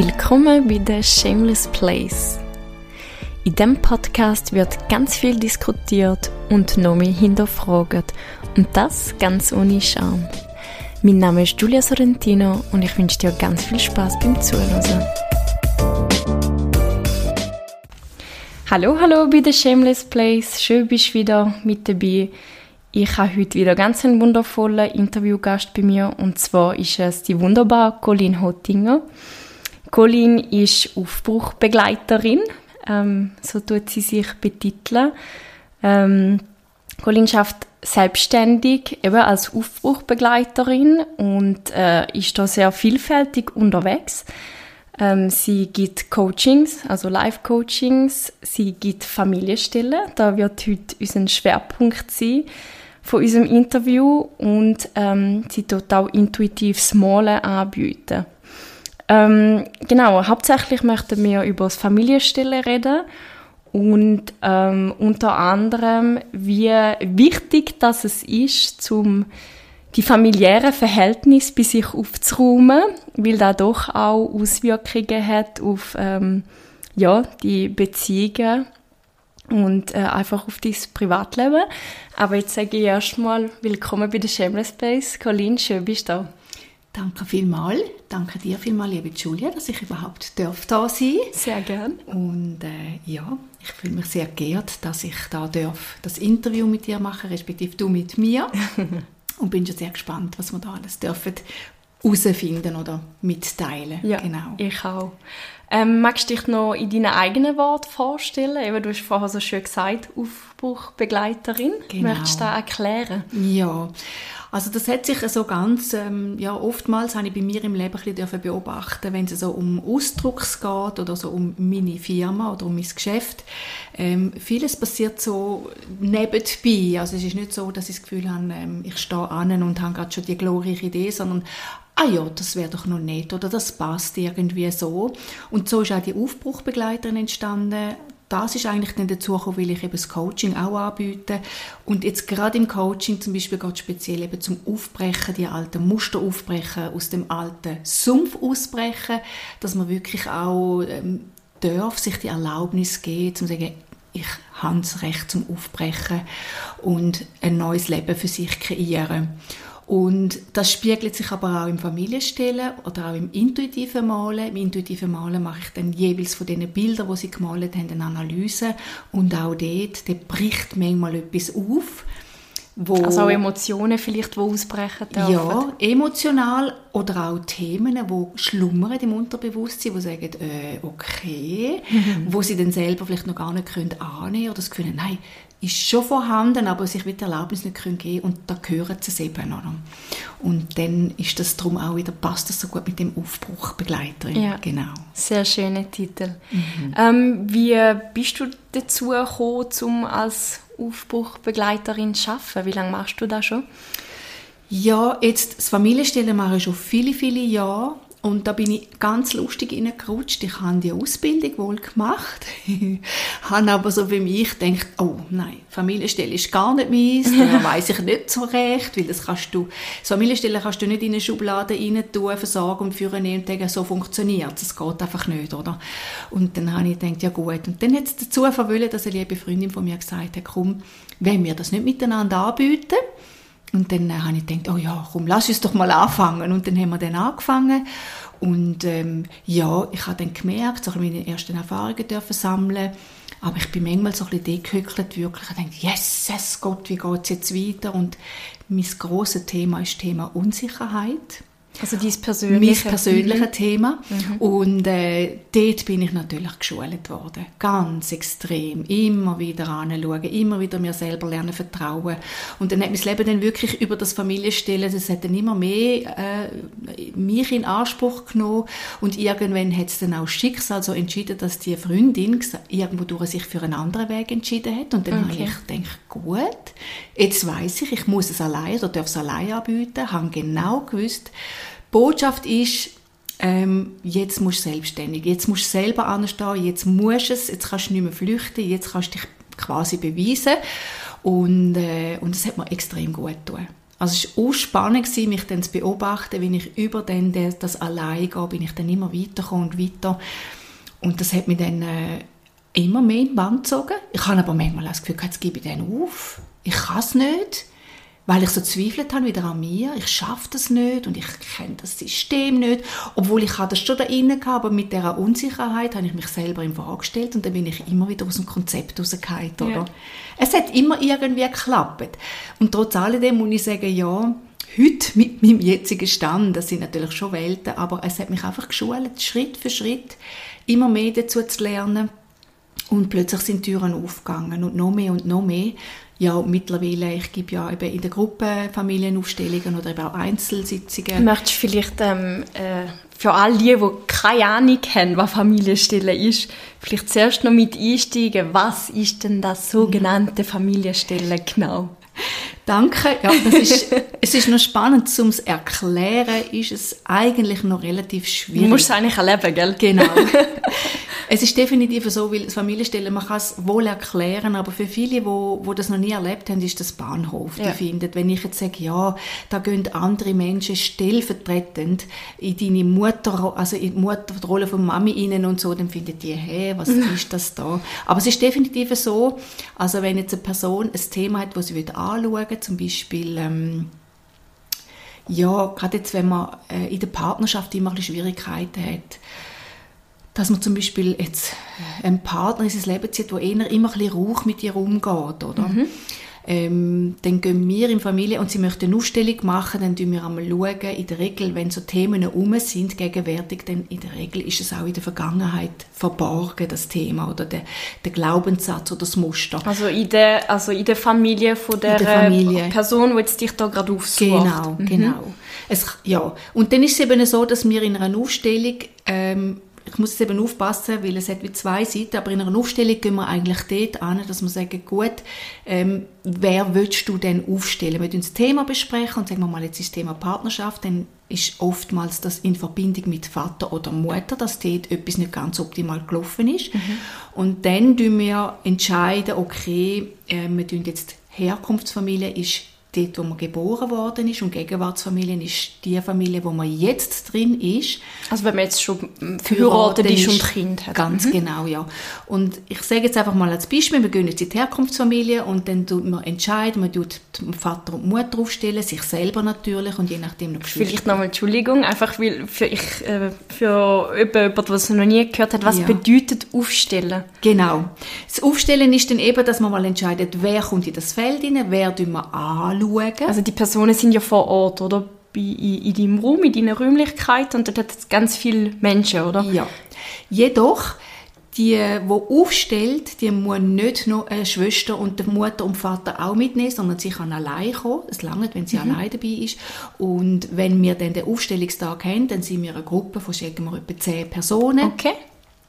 Willkommen bei The Shameless Place. In diesem Podcast wird ganz viel diskutiert und noch mehr hinterfragt. Und das ganz ohne Scham. Mein Name ist Giulia Sorrentino und ich wünsche dir ganz viel Spaß beim Zuhören. Hallo, hallo bei The Shameless Place. Schön bist du wieder mit dabei. Ich habe heute wieder ganz einen wundervollen Interviewgast bei mir und zwar ist es die wunderbare Colin Hottinger. Colin ist Aufbruchbegleiterin, ähm, so tut sie sich betiteln. Ähm, Colin schafft selbstständig eben als Aufbruchbegleiterin und äh, ist da sehr vielfältig unterwegs. Ähm, sie gibt Coachings, also Live-Coachings. Sie gibt Familienstellen. Da wird heute unser Schwerpunkt sein von unserem Interview und ähm, sie tut auch intuitiv Small anbieten. Ähm, genau, hauptsächlich möchten wir über das Familienstillen reden und ähm, unter anderem, wie wichtig das es ist, zum die familiären Verhältnisse bei sich aufzuräumen, weil das doch auch Auswirkungen hat auf ähm, ja, die Beziehungen und äh, einfach auf dein Privatleben. Aber jetzt sage ich erstmal willkommen bei der Shameless Space. Colin, schön bist du da. Danke vielmals. Danke dir vielmals, liebe Julia, dass ich überhaupt darf da sein Sehr gern. Und äh, ja, ich fühle mich sehr geehrt, dass ich da darf das Interview mit dir machen, respektive du mit mir. und bin schon sehr gespannt, was wir da alles dürfen herausfinden oder mitteilen. Ja, genau. ich auch. Ähm, magst du dich noch in deinen eigenen Worten vorstellen? Eben, du hast vorher so schön gesagt, Aufbruchbegleiterin. Genau. Möchtest du das erklären? Ja, also das hat sich so ganz, ähm, ja oftmals habe ich bei mir im Leben ein bisschen beobachten, wenn es so um Ausdrucks geht oder so um meine Firma oder um mein Geschäft. Ähm, vieles passiert so nebenbei. Also es ist nicht so, dass ich das Gefühl habe, ähm, ich stehe an und habe gerade schon die glorreiche Idee, sondern ah ja, das wäre doch noch nett oder das passt irgendwie so. Und so ist auch die Aufbruchbegleiterin entstanden das ist eigentlich dann dazu gekommen, weil ich eben das Coaching auch anbiete. Und jetzt gerade im Coaching zum Beispiel geht es speziell eben zum Aufbrechen, die alten Muster aufbrechen, aus dem alten Sumpf ausbrechen, dass man wirklich auch ähm, darf sich die Erlaubnis geben, zu sagen, ich habe das Recht zum Aufbrechen und ein neues Leben für sich kreieren. Und das spiegelt sich aber auch im Familienstellen oder auch im intuitiven Malen. Im intuitiven Malen mache ich dann jeweils von den Bildern, die sie gemalt haben, eine Analyse. Und auch dort, dort bricht manchmal etwas auf. Wo, also auch Emotionen vielleicht, die ausbrechen dürfen? Ja, emotional oder auch Themen, die schlummern im Unterbewusstsein, die sagen, äh, okay, wo sie dann selber vielleicht noch gar nicht können annehmen können oder das Gefühl nein, ist schon vorhanden, aber sich mit der Erlaubnis nicht können geben und da gehört es eben. Oder? Und dann ist das darum auch wieder, passt das so gut mit dem Aufbruch Begleiterin. Ja, genau. Sehr schöner Titel. Mhm. Ähm, wie bist du dazu gekommen, um als Aufbruchbegleiterin zu arbeiten? Wie lange machst du das schon? Ja, jetzt das Familienstellen mache ich schon viele, viele Jahre. Und da bin ich ganz lustig reingerutscht. Ich habe die Ausbildung wohl gemacht, habe aber so für mich gedacht, oh nein, Familienstelle ist gar nicht meins, da weiß ich nicht so recht, weil das kannst du, das Familienstelle kannst du nicht in eine Schublade rein tun, versorgen und führen und denken, so funktioniert es, das geht einfach nicht, oder? Und dann habe ich gedacht, ja gut. Und dann hat es dazu verwöhnt, dass eine liebe Freundin von mir gesagt hat, komm, wenn wir das nicht miteinander anbieten, und dann äh, habe ich gedacht, oh ja, komm, lass uns doch mal anfangen. Und dann haben wir dann angefangen. Und ähm, ja, ich habe dann gemerkt, so meine ersten Erfahrungen dürfen sammeln. Aber ich bin manchmal so ein bisschen deküchelt, wirklich. Ich denke, yes, yes, Gott, wie geht es jetzt weiter? Und mein grosses Thema ist das Thema Unsicherheit. Also dein persönliche, mein persönliches. Thema. Mhm. Und äh, dort bin ich natürlich geschult worden. Ganz extrem. Immer wieder anschauen, immer wieder mir selber lernen vertrauen. Und dann hat mein Leben dann wirklich über das Familienstellen, das hat dann immer mehr äh, mich in Anspruch genommen. Und irgendwann hat es dann auch Schicksal so entschieden, dass die Freundin irgendwo durch sich für einen anderen Weg entschieden hat. Und dann okay. habe ich gedacht, gut, jetzt weiß ich, ich muss es allein oder darf es allein anbieten. Habe genau gewusst, Botschaft ist, ähm, jetzt musst du selbstständig, jetzt musst du selber anstehen, jetzt musst du es, jetzt kannst du nicht mehr flüchten, jetzt kannst du dich quasi beweisen und, äh, und das hat mir extrem gut getan. Also es war auch spannend, mich dann zu beobachten, wenn ich über den, das allein gehe, bin ich dann immer weitergekommen und weiter. Und das hat mich dann äh, immer mehr in die Band gezogen. Ich habe aber manchmal das Gefühl, jetzt gebe ich den auf. Ich kann es nicht weil ich so zweifelt habe wieder an mir. Ich schaffe das nicht und ich kenne das System nicht. Obwohl ich das schon da innen hatte, aber mit dieser Unsicherheit habe ich mich selber in Frage gestellt und dann bin ich immer wieder aus dem Konzept rausgefallen, oder? Ja. Es hat immer irgendwie geklappt. Und trotz alledem muss ich sagen, ja, heute mit meinem jetzigen Stand, das sind natürlich schon Welten, aber es hat mich einfach geschult, Schritt für Schritt immer mehr dazu zu lernen. Und plötzlich sind Türen aufgegangen und noch mehr und noch mehr ja, mittlerweile, ich gebe ja eben in der Gruppe Familienaufstellungen oder eben auch Einzelsitzungen. Möchtest du vielleicht ähm, äh, für all die, die keine Ahnung haben, was Familienstelle ist, vielleicht zuerst noch mit einsteigen, was ist denn das sogenannte Familienstelle genau? Danke. Ja, das ist, es ist noch spannend, zum es erklären, ist es eigentlich noch relativ schwierig. Du musst es eigentlich erleben, gell? Genau. Es ist definitiv so, weil das Familienstellen, man kann es wohl erklären, aber für viele, wo, wo das noch nie erlebt haben, ist das Bahnhof. Ja. Die finden, wenn ich jetzt sage, ja, da gehen andere Menschen stellvertretend in deine Mutter, also in die Mutter, die Rolle von Mami rein und so, dann finden die, hä, was ist das da? Aber es ist definitiv so, also wenn jetzt eine Person ein Thema hat, das sie anschauen will, zum Beispiel, ähm, ja, gerade jetzt, wenn man äh, in der Partnerschaft immer ein Schwierigkeiten hat, dass man zum Beispiel jetzt einen Partner in sein Leben zieht, der immer ein bisschen Rauch mit ihr umgeht, oder? Mhm. Ähm, dann gehen wir in Familie und sie möchten eine Aufstellung machen, dann schauen wir einmal schauen, in der Regel, wenn so Themen um sind, gegenwärtig, dann in der Regel ist es auch in der Vergangenheit verborgen, das Thema oder der, der Glaubenssatz oder das Muster. Also in der, also in der Familie von der, der Familie. Person, die jetzt dich da gerade aufsucht. Genau, mhm. genau. Es, ja. Und dann ist es eben so, dass wir in einer Aufstellung ähm, ich muss jetzt eben aufpassen, weil es hat wie zwei Seiten, aber in einer Aufstellung gehen wir eigentlich dort an, dass wir sagen, gut, ähm, wer willst du denn aufstellen? Wir das Thema besprechen und sagen wir mal jetzt das Thema Partnerschaft, dann ist oftmals das in Verbindung mit Vater oder Mutter, dass dort etwas nicht ganz optimal gelaufen ist. Mhm. Und dann entscheiden wir entscheiden, okay, äh, wir tun jetzt Herkunftsfamilie ist dort, wo man geboren worden ist und Gegenwartsfamilie ist die Familie, wo man jetzt drin ist. Also wenn man jetzt schon verheiratet ist und Kind hat. Ganz mhm. genau, ja. Und ich sage jetzt einfach mal als Beispiel, wir gehen jetzt in die Herkunftsfamilie und dann tut man entscheiden, man tut Vater und Mutter aufstellen, sich selber natürlich und je nachdem noch Geschwister. Vielleicht nochmal Entschuldigung, einfach weil für, ich, äh, für jemanden, der es noch nie gehört hat, was ja. bedeutet aufstellen? Genau. Das Aufstellen ist dann eben, dass man mal entscheidet, wer kommt in das Feld rein, wer tun wir anschauen, anschauen. Also die Personen sind ja vor Ort, oder? In, in deinem Raum, in deiner Räumlichkeit und dort hat es ganz viele Menschen, oder? Ja. Jedoch, die, die aufstellt, die muss nicht noch eine Schwester und die Mutter und Vater auch mitnehmen, sondern sie kann allein kommen. Es langt, wenn sie mhm. allein dabei ist. Und wenn wir dann den Aufstellungstag haben, dann sind wir eine Gruppe von sagen wir, etwa zehn Personen. Okay.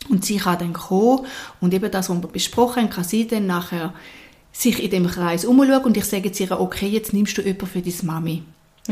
Und sie kann dann kommen und eben das, was wir besprochen haben, kann sie dann nachher sich in dem Kreis umschauen und ich sage jetzt ihr, okay, jetzt nimmst du jemanden für deine Mami.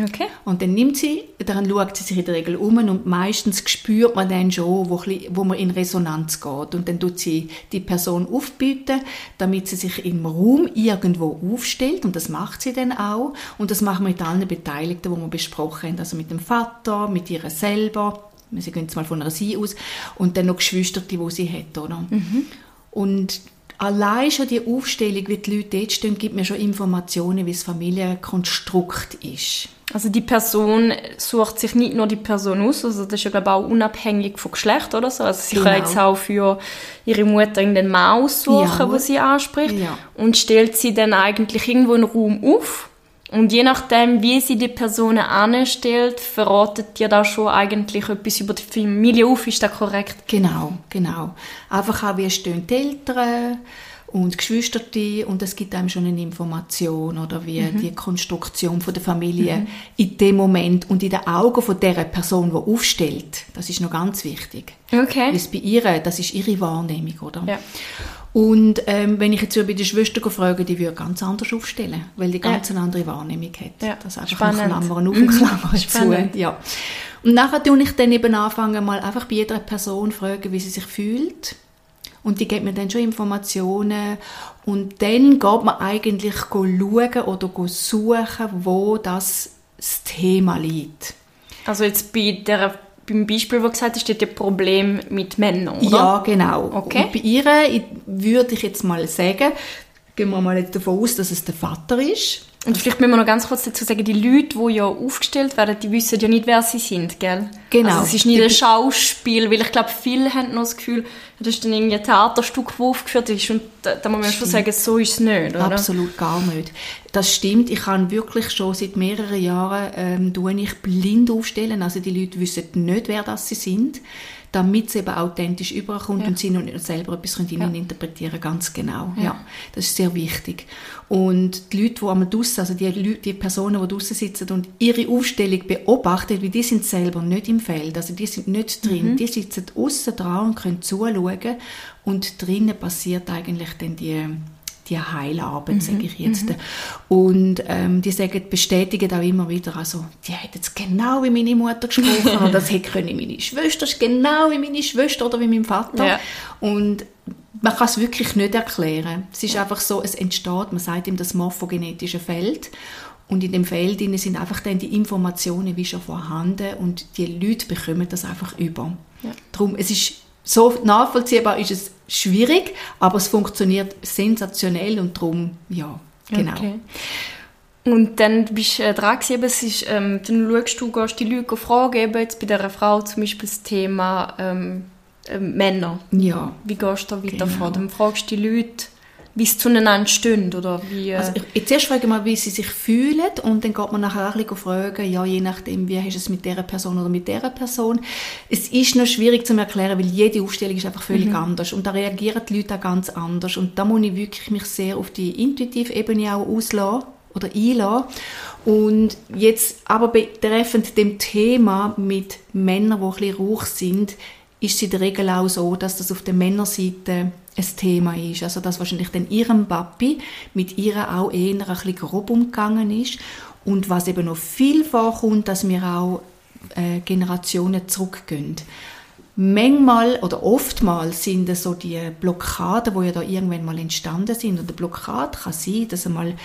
Okay. Und dann nimmt sie, dann schaut sie sich in der Regel um und meistens spürt man dann schon, wo, wo man in Resonanz geht. Und dann tut sie die Person aufbieten, damit sie sich im Raum irgendwo aufstellt. Und das macht sie dann auch. Und das machen wir mit allen Beteiligten, die wir besprochen haben. Also mit dem Vater, mit ihr selber. Sie gehen jetzt mal von einer Sie aus. Und dann noch Geschwister, die sie hat, oder? Mhm. Und Allein schon die Aufstellung, wie die Leute dort stehen, gibt mir schon Informationen, wie das Familienkonstrukt ist. Also die Person sucht sich nicht nur die Person aus, also das ist ja glaube ich, auch unabhängig vom Geschlecht oder so. Also sie genau. kann jetzt auch für ihre Mutter irgendeinen Mann aussuchen, ja. wo sie anspricht ja. und stellt sie dann eigentlich irgendwo einen Raum auf und je nachdem, wie sie die Person anstellt, verratet dir da schon eigentlich etwas über die Familie auf. Ist das korrekt? Genau, genau. Einfach auch, wie stehen die Eltern und Geschwister und es gibt einem schon eine Information oder wie mhm. die Konstruktion von der Familie mhm. in dem Moment und in den Augen von der Person, die aufstellt. Das ist noch ganz wichtig. Okay. Das bei ihr, das ist ihre Wahrnehmung, oder? Ja. Und ähm, wenn ich jetzt bei der Schwester frage, die würde ganz anders aufstellen, weil die ganz ja. eine andere Wahrnehmung hat. Ja. Das einfach Spannend. Klammern auf und Klammern mhm. zu. Ja. Und nachher tue ich dann eben anfangen, mal einfach bei jeder Person fragen, wie sie sich fühlt Und die gibt mir dann schon Informationen und dann geht man eigentlich schauen oder suchen, wo das, das Thema liegt. Also jetzt bei der beim Beispiel, wo gesagt hast, steht ein Problem mit Männern, oder? Ja, genau. Okay. Und bei ihr würde ich jetzt mal sagen, gehen wir mal davon aus, dass es der Vater ist. Und vielleicht müssen wir noch ganz kurz dazu sagen, die Leute, die ja aufgestellt werden, die wissen ja nicht, wer sie sind, gell? Genau. Also es ist nicht ein Schauspiel, weil ich glaube, viele haben noch das Gefühl, das ist dann irgendwie ein Theaterstück, das aufgeführt ist und da, da muss man schon sagen, so ist es nicht, oder? Absolut gar nicht. Das stimmt. Ich kann wirklich schon seit mehreren Jahren ähm, ich blind aufstellen. Also die Leute wissen nicht, wer das sie sind damit es eben authentisch überkommt ja. und sie noch selber etwas können ja. interpretieren ganz genau. Ja. ja. das ist sehr wichtig. Und die Leute, die einmal draussen, also die, Leute, die Personen, die draussen sitzen und ihre Aufstellung beobachten, weil die sind selber nicht im Feld, also die sind nicht drin, mhm. die sitzen außen dran und können zuschauen und drinnen passiert eigentlich dann die die Heilarbeit, mhm. sage ich jetzt. Mhm. Und ähm, die sagen, bestätigen auch immer wieder, also die hat jetzt genau wie meine Mutter gesprochen oder das hätte können meine Schwester, genau wie meine Schwester oder wie mein Vater. Ja. Und man kann es wirklich nicht erklären. Es ist einfach so, es entsteht, man sagt ihm das morphogenetische Feld und in dem Feld sind einfach dann die Informationen wie schon vorhanden und die Leute bekommen das einfach über. Ja. Darum, es ist so nachvollziehbar ist es schwierig, aber es funktioniert sensationell und darum, ja, genau. Okay. Und dann bist du äh, dran gewesen, es ist, ähm, dann schaust du, gehst die Leute fragen, eben jetzt bei dieser Frau zum Beispiel das Thema ähm, äh, Männer. Ja. Wie gehst du da weiter genau. vor? Dann fragst du die Leute, wie es zueinander stehen oder wie... Äh also ich, ich zuerst frage mal, wie sie sich fühlen und dann geht man nachher auch ein bisschen fragen, ja, je nachdem, wie hast du es mit dieser Person oder mit dieser Person. Es ist noch schwierig zu erklären, weil jede Aufstellung ist einfach völlig mhm. anders und da reagieren die Leute auch ganz anders und da muss ich wirklich mich sehr auf die intuitive Ebene auch auslassen oder einlassen. Und jetzt aber betreffend dem Thema mit Männern, die ein bisschen rauch sind, ist es in der Regel auch so, dass das auf der Männerseite ein Thema ist. Also dass wahrscheinlich dann ihrem Papi mit ihr auch eher ein bisschen grob umgegangen ist. Und was eben noch viel vorkommt, dass wir auch äh, Generationen zurückgehen. Manchmal oder oftmals sind es so die Blockaden, wo ja da irgendwann mal entstanden sind. Und eine Blockade kann sein, dass einmal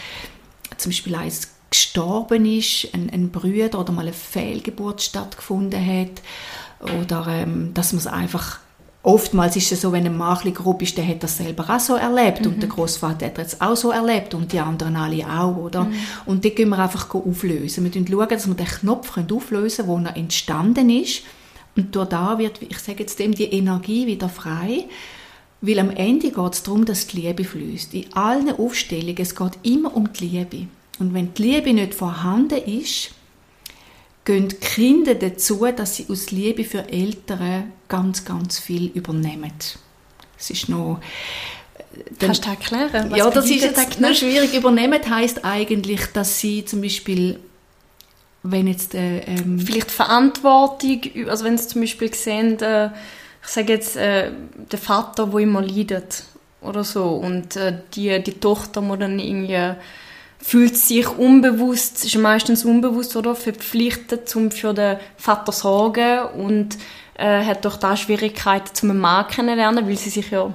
zum Beispiel eins gestorben ist, ein, ein Brüder oder mal eine Fehlgeburt stattgefunden hat oder ähm, dass man es einfach oftmals ist es so, wenn ein Mann ein grob ist, der hat das selber auch so erlebt mhm. und der Großvater hat das auch so erlebt und die anderen alle auch, oder? Mhm. Und die können wir einfach auflösen. Wir schauen, dass wir den Knopf auflösen können, wo er entstanden ist und durch da wird, ich sage jetzt dem, die Energie wieder frei, weil am Ende geht es darum, dass die Liebe fließt. In allen Aufstellungen, es geht immer um die Liebe. Und wenn die Liebe nicht vorhanden ist, gehen die Kinder dazu, dass sie aus Liebe für Eltern ganz, ganz viel übernehmen. Es ist noch... Dann, Kannst du erklären? Was ja, das ist jetzt noch schwierig. Übernehmen heißt eigentlich, dass sie zum Beispiel wenn jetzt äh, ähm, vielleicht Verantwortung, also wenn sie zum Beispiel sehen, äh, ich sage jetzt äh, der Vater, wo immer leidet oder so und äh, die die Tochter muss dann irgendwie fühlt sich unbewusst, ist meistens unbewusst oder? Verpflichtet, um für den Vater zu sorgen und äh, hat doch da Schwierigkeiten zum Mann kennenlernen, weil sie sich ja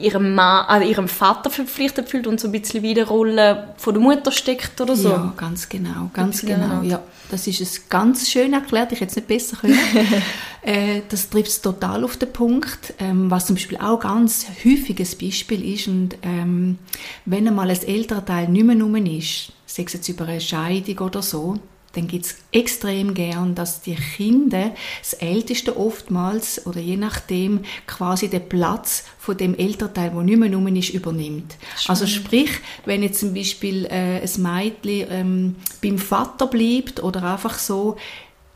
ihrem, Mann, also ihrem Vater verpflichtet fühlt und so ein bisschen wie die Rolle von der Mutter steckt oder so. Ja, ganz genau, ganz genau. Ja, das ist es ganz schön erklärt, ich hätte es nicht besser können. äh, das trifft es total auf den Punkt, ähm, was zum Beispiel auch ganz häufiges Beispiel ist und ähm, wenn einmal ein älterer Teil nicht mehr ist, sei es jetzt über eine Scheidung oder so, dann gibt es extrem gern, dass die Kinder das Älteste oftmals oder je nachdem quasi den Platz von dem Elternteil, der nicht mehr rum ist, übernimmt. Schön. Also sprich, wenn jetzt zum Beispiel äh, ein Mädchen ähm, beim Vater bleibt oder einfach so,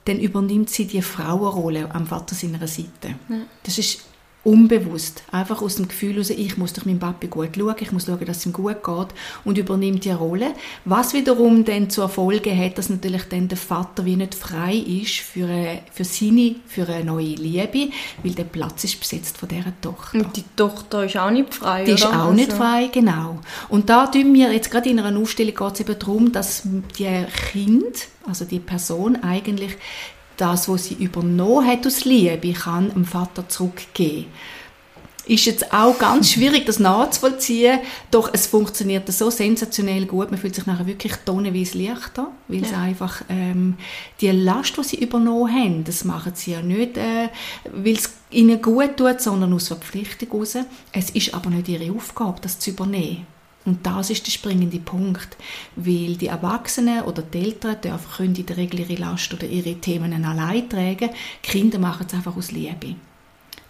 dann übernimmt sie die Frauenrolle am Vater seiner Seite. Ja. Das ist unbewusst, einfach aus dem Gefühl heraus, ich muss durch meinen Papi gut schauen, ich muss schauen, dass es ihm gut geht und übernimmt die Rolle, was wiederum dann zur Folge hat, dass natürlich dann der Vater wie nicht frei ist für, eine, für seine, für eine neue Liebe, weil der Platz ist besetzt von dieser Tochter. Und die Tochter ist auch nicht frei, Die oder? ist auch also. nicht frei, genau. Und da tun wir, jetzt gerade in einer Ausstellung geht es eben darum, dass die Kind, also die Person eigentlich das, was sie übernommen hat aus Liebe, kann dem Vater zurückgeben. ist jetzt auch ganz schwierig, das nachzuvollziehen. Doch es funktioniert so sensationell gut. Man fühlt sich nachher wirklich tonnenweise leichter, weil ja. sie einfach ähm, die Last, die sie übernommen haben, das machen sie ja nicht, äh, weil es ihnen gut tut, sondern aus Verpflichtung heraus. Es ist aber nicht ihre Aufgabe, das zu übernehmen. Und das ist der springende Punkt, weil die Erwachsenen oder die Eltern dürfen, können in der Regel ihre Last oder ihre Themen allein tragen. Die Kinder machen es einfach aus Liebe.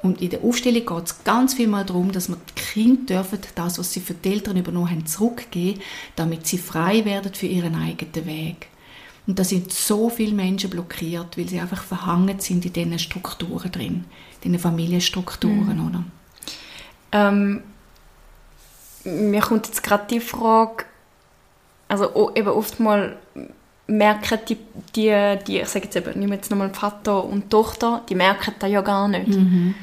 Und in der Aufstellung geht es ganz viel mal darum, dass man die Kinder dürfen, das, was sie für die Eltern übernommen haben, zurückgeben, damit sie frei werden für ihren eigenen Weg. Und da sind so viele Menschen blockiert, weil sie einfach verhangen sind in diesen Strukturen drin, in diesen Familienstrukturen, mhm. oder? Ähm, mir kommt jetzt gerade die Frage, also eben oftmals merken die, die, die ich sage jetzt eben, nehmen jetzt nochmal Vater und Tochter, die merken das ja gar nicht. Mhm.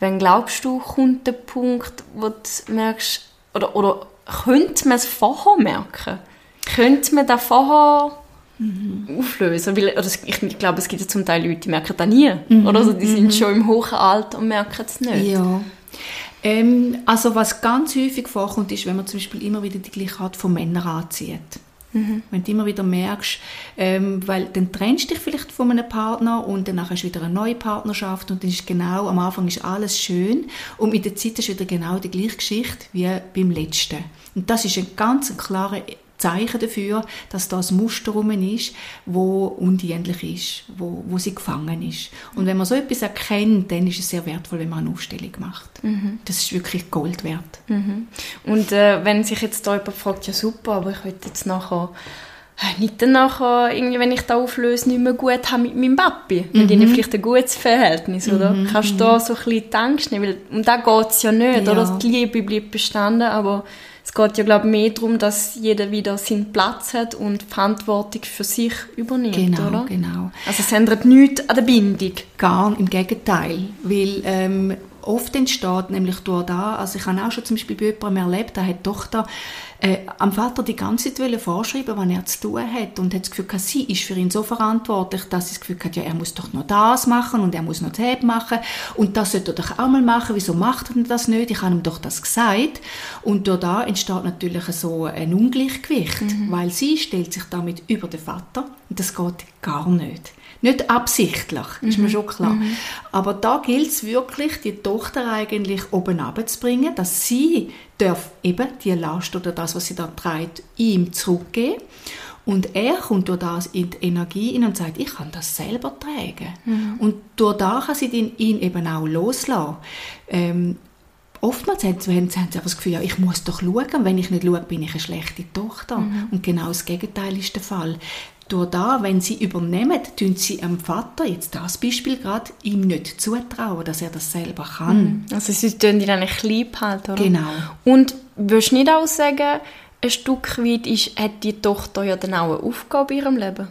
Wann glaubst du, kommt der Punkt, wo du merkst, oder, oder könnte man es vorher merken? Könnte man das vorher mhm. auflösen? Weil, oder ich glaube, es gibt ja zum Teil Leute, die merken das nie. Mhm. Oder? Also die sind mhm. schon im hohen Alter und merken es nicht. Ja. Ähm, also was ganz häufig vorkommt, ist, wenn man zum Beispiel immer wieder die gleiche Art von Männern anzieht. Mhm. Wenn du immer wieder merkst, ähm, weil dann trennst du dich vielleicht von einem Partner und dann hast du wieder eine neue Partnerschaft und dann ist genau, am Anfang ist alles schön und mit der Zeit ist wieder genau die gleiche Geschichte wie beim letzten. Und das ist ein ganz klarer Zeichen dafür, dass das Muster rum ist, wo undienlich ist, wo, wo sie gefangen ist. Und wenn man so etwas erkennt, dann ist es sehr wertvoll, wenn man eine Aufstellung macht. Mhm. Das ist wirklich Gold wert. Mhm. Und äh, wenn sich jetzt da jemand fragt, ja super, aber ich möchte jetzt nachher äh, nicht dann nachher, irgendwie, wenn ich da auflöse, nicht mehr gut habe mit meinem Papi. Mhm. Mit ihnen vielleicht ein gutes Verhältnis, oder? Mhm. Kannst du da so ein bisschen die Angst nehmen? Weil, um da geht es ja nicht, ja. oder? Die Liebe bleibt bestanden, aber es geht ja, glaube ich, mehr darum, dass jeder wieder seinen Platz hat und Verantwortung für sich übernimmt, genau, oder? Genau, Also es ändert nichts an der Bindung. Gar im Gegenteil, weil ähm, oft entsteht nämlich durch da, also ich habe auch schon zum Beispiel bei jemandem erlebt, da hat die Tochter äh, am Vater die ganze Zeit vorschreiben, was er zu tun hat und hat das Gefühl, sie ist für ihn so verantwortlich, dass sie das Gefühl hat, ja, er muss doch noch das machen und er muss noch das machen und das sollte er doch auch mal machen, wieso macht er das nicht, ich habe ihm doch das gesagt und durch da entsteht natürlich so ein Ungleichgewicht, mhm. weil sie stellt sich damit über den Vater und das geht gar nicht. Nicht absichtlich, ist mhm. mir schon klar. Mhm. Aber da gilt es wirklich, die Tochter eigentlich oben abzubringen, dass sie darf eben die Last oder das, was sie da trägt, ihm zurückgeben. Und er kommt durch das in die Energie und sagt, ich kann das selber tragen. Mhm. Und durch das kann sie ihn, ihn eben auch loslassen. Ähm, oftmals haben sie, haben sie das Gefühl, ja, ich muss doch schauen, wenn ich nicht schaue, bin ich eine schlechte Tochter. Mhm. Und genau das Gegenteil ist der Fall durch da, wenn sie übernehmen, tun sie dem Vater, jetzt das Beispiel gerade, ihm nicht zutrauen, dass er das selber kann. Mhm. Also sie tun ihn eigentlich lieb halten, oder? Genau. Und würdest du nicht auch sagen, ein Stück weit ist, hat die Tochter ja dann auch eine Aufgabe in ihrem Leben?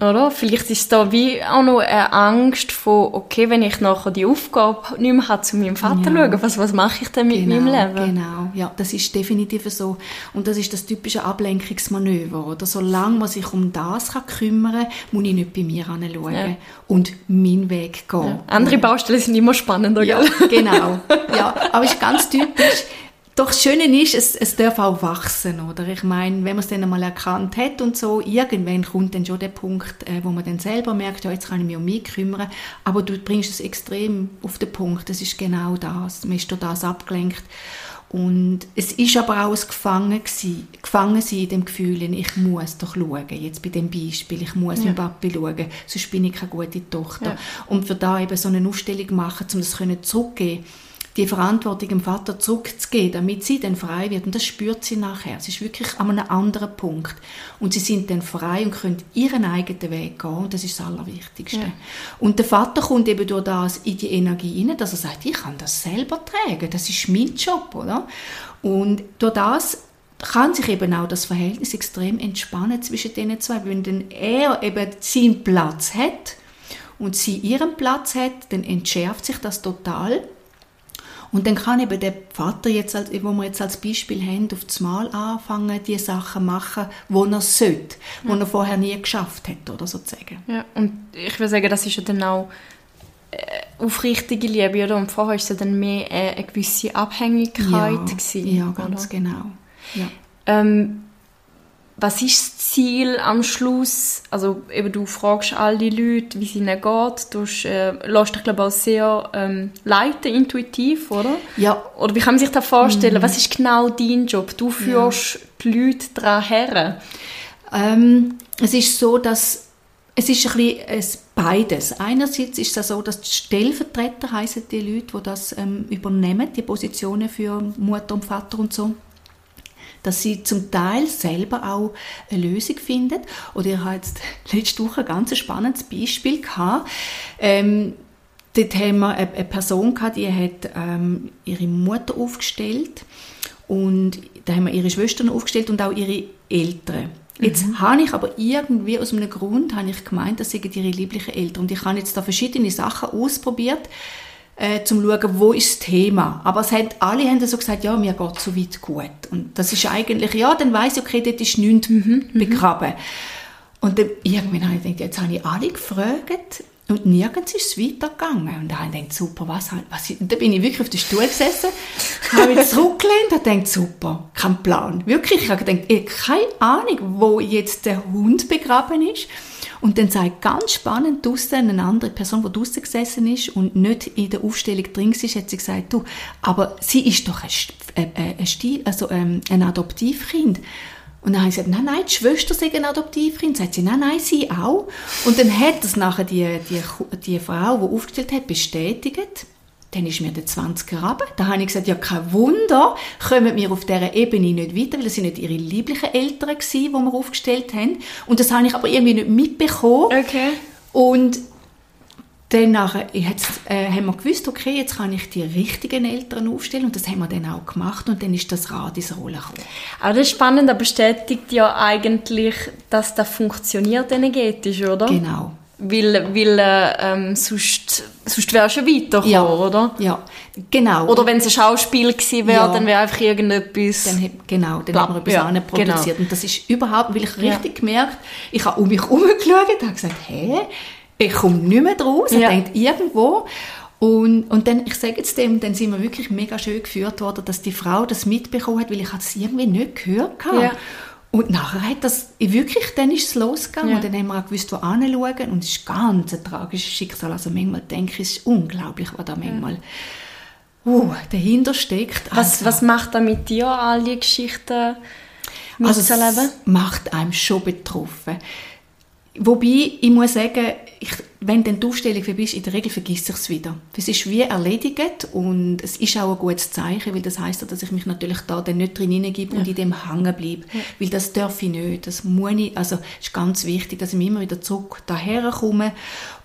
Oder? Vielleicht ist da wie auch noch eine Angst von, okay, wenn ich nachher die Aufgabe nicht mehr habe, zu meinem Vater ja. schauen, was, was mache ich denn mit genau, meinem Leben? Genau, ja, das ist definitiv so. Und das ist das typische Ablenkungsmanöver, oder? Solange man sich um das kann kümmern kann, muss ich nicht bei mir hinschauen ja. und meinen Weg gehen. Ja. Andere Baustellen sind immer spannender, ja, genau. Ja, aber es ist ganz typisch, doch das Schöne ist, es, es darf auch wachsen, oder? Ich meine, wenn man es dann einmal erkannt hat und so, irgendwann kommt dann schon der Punkt, äh, wo man dann selber merkt, ja, jetzt kann ich mich um mich kümmern, aber du bringst es extrem auf den Punkt, das ist genau das, man ist durch das abgelenkt und es ist aber auch ein Gefangen gewesen, gefangen sein in dem Gefühl, ich muss doch schauen, jetzt bei dem Beispiel, ich muss ja. mit Papi schauen, sonst bin ich keine gute Tochter. Ja. Und für da eben so eine Ausstellung machen, um das zurückgeben die Verantwortung dem Vater zurückzugeben, damit sie dann frei wird. Und das spürt sie nachher. Es ist wirklich an einem anderen Punkt. Und sie sind dann frei und können ihren eigenen Weg gehen. Und das ist das Allerwichtigste. Ja. Und der Vater kommt eben durch das in die Energie hinein, dass er sagt, ich kann das selber tragen. Das ist mein Job, oder? Und durch das kann sich eben auch das Verhältnis extrem entspannen zwischen den zwei. Wenn dann er eben seinen Platz hat und sie ihren Platz hat, dann entschärft sich das total und dann kann eben der Vater jetzt, als, wo wir jetzt als Beispiel haben, auf das Mal anfangen, die Sachen machen, wo er sollte, wo ja. er vorher nie geschafft hat, oder sozusagen. Ja, und ich würde sagen, das ist ja dann auch äh, aufrichtige Liebe, oder? Und vorher war es ja dann mehr äh, eine gewisse Abhängigkeit. Ja, gewesen, ja ganz oder? genau. Ja. Ähm, was ist das Ziel am Schluss? Also eben, du fragst all die Leute, wie es ihnen geht. Du äh, lässt dich, glaube ich, auch sehr ähm, leiten, intuitiv, oder? Ja. Oder wie kann man sich das vorstellen? Was ist genau dein Job? Du führst die Leute daran her. Ähm, es ist so, dass es ist ein bisschen es beides. Einerseits ist es so, dass die Stellvertreter heißen die Leute, die das ähm, übernehmen, die Positionen für Mutter und Vater und so dass sie zum Teil selber auch eine Lösung finden. Oder ich habe jetzt letzte Woche ein ganz spannendes Beispiel gehabt. Ähm, dort haben wir eine, eine Person gehabt, die hat ähm, ihre Mutter aufgestellt und da haben wir ihre Schwestern aufgestellt und auch ihre Eltern. Jetzt Mhm. habe ich aber irgendwie aus einem Grund habe ich gemeint, das seien ihre lieblichen Eltern. Und ich habe jetzt da verschiedene Sachen ausprobiert, äh, zum schauen, wo ist das Thema. Aber es hat, alle haben so gesagt, ja, mir geht so weit gut. Und das ist eigentlich, ja, dann weiss ich, okay, dort ist nichts begraben. Und dann, irgendwann habe ich gedacht, jetzt habe ich alle gefragt und nirgends ist es weitergegangen. Und da habe ich gedacht, super, was, was und dann bin ich wirklich auf den Stuhl gesessen, habe mich zurückgelehnt und gedacht, super, kein Plan. Wirklich, ich habe gedacht, ich habe keine Ahnung, wo jetzt der Hund begraben ist. Und dann sagt ganz spannend draussen eine andere Person, die draussen gesessen ist und nicht in der Aufstellung drin war, hat sie gesagt, du, aber sie ist doch ein, äh, äh, ein, Stil, also, ähm, ein Adoptivkind. Und dann habe ich gesagt, nein, nein, die Schwester sei ein Adoptivkind. Sagt sie, nein, nein, sie auch. Und dann hat das nachher die, die, die Frau, die aufgestellt hat, bestätigt. Dann ist mir der 20er runter. Da habe ich gesagt, ja, kein Wunder, kommen wir auf dieser Ebene nicht weiter, weil das sind nicht ihre lieblichen Eltern gewesen, die wir aufgestellt haben. Und das habe ich aber irgendwie nicht mitbekommen. Okay. Und dann nachher, jetzt, äh, haben wir gewusst, okay, jetzt kann ich die richtigen Eltern aufstellen und das haben wir dann auch gemacht und dann ist das Rad ins Rollen gekommen. Aber das ist spannend, das bestätigt ja eigentlich, dass das funktioniert energetisch, oder? Genau. Weil, weil äh, ähm, sonst, sonst wärst du weitergekommen, Ja. oder? Ja, genau. Oder wenn es ein Schauspiel gewesen wäre, Ja. dann wäre einfach irgendetwas... Dann, genau, dann haben wir etwas ja, anderes produziert. genau. Und das ist überhaupt, weil ich Ja. richtig gemerkt, ich habe um mich herumgeschaut und habe gesagt, hä, ich komme nicht mehr draus. Ja. Ich denke, irgendwo. Und, und dann, ich sage jetzt dem, dann sind wir wirklich mega schön geführt worden, dass die Frau das mitbekommen hat, weil ich es irgendwie nicht gehört habe. Ja. Und nachher hat das, wirklich, dann ist es losgegangen. Ja. Und dann haben wir auch gewusst, wo hinschauen. Und es ist ganz ein tragisches Schicksal. Also manchmal denke ich, es ist unglaublich, was da manchmal uh, dahinter steckt. was, Also- was macht das mit dir, all die Geschichten also mitzuerleben? es macht einem schon betroffen. Wobei, ich muss sagen, ich, wenn dann die Aufstellung vorbei ist, in der Regel vergisst ich es wieder. Es ist wie erledigt und es ist auch ein gutes Zeichen, weil das heißt, dass ich mich natürlich da dann nicht drin hineingebe und in dem hängen bleibe. Weil das darf ich nicht. Das muss ich, also es ist ganz wichtig, dass ich immer wieder zurück daher komme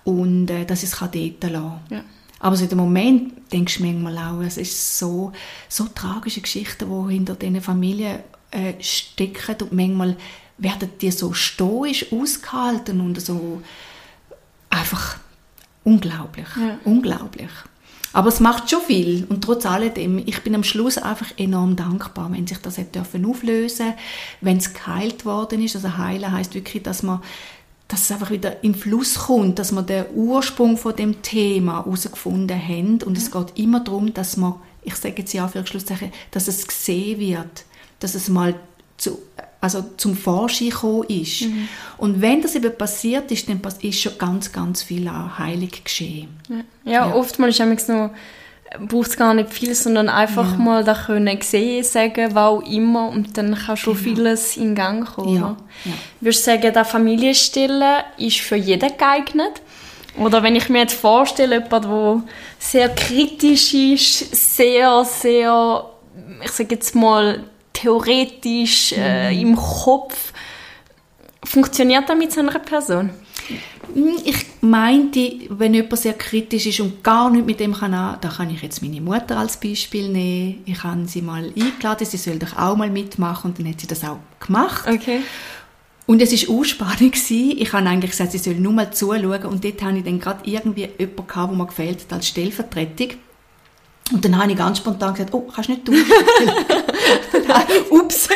und äh, dass ich es dort lassen kann. Ja. Aber so in dem Moment denkst du manchmal auch, es ist so, so tragische Geschichten, die hinter diesen Familien äh, stecken und manchmal werden die so stoisch ausgehalten und so einfach unglaublich, Ja. unglaublich. Aber es macht schon viel und trotz alledem, ich bin am Schluss einfach enorm dankbar, wenn sich das hat dürfen auflösen, wenn es geheilt worden ist. Also heilen heißt wirklich, dass man dass es einfach wieder in Fluss kommt, dass man den Ursprung von dem Thema herausgefunden haben und es geht immer darum, dass man, ich sage jetzt ja für Schlusszeichen, dass es gesehen wird, dass es mal zu, also zum Vorschein gekommen ist. Und wenn das eben passiert ist, dann ist schon ganz, ganz viel heilig geschehen. Ja, Ja. oftmals ist nur braucht es gar nicht viel, sondern einfach mal da können sehen, sagen, was immer und dann kann schon vieles in Gang kommen. Genau. Ja, oder? ja. Würdest du sagen, der Familienstillen ist für jeden geeignet? Oder wenn ich mir jetzt vorstelle, jemand, der sehr kritisch ist, sehr, sehr, ich sage jetzt mal, theoretisch äh, Mhm. im Kopf, funktioniert das mit so einer Person? Hm, Ich meinte, wenn jemand sehr kritisch ist und gar nicht mit dem kann, an- da kann ich jetzt meine Mutter als Beispiel nehmen. Ich habe sie mal eingeladen, sie soll doch auch mal mitmachen und dann hat sie das auch gemacht. Okay. Und es war auch spannend. gewesen. Ich habe eigentlich gesagt, sie soll nur mal zuschauen und dort habe ich dann gerade irgendwie jemanden gehabt, der mir gefällt hat als Stellvertretung. Und dann habe ich ganz spontan gesagt, oh, kannst du nicht tun? Ups.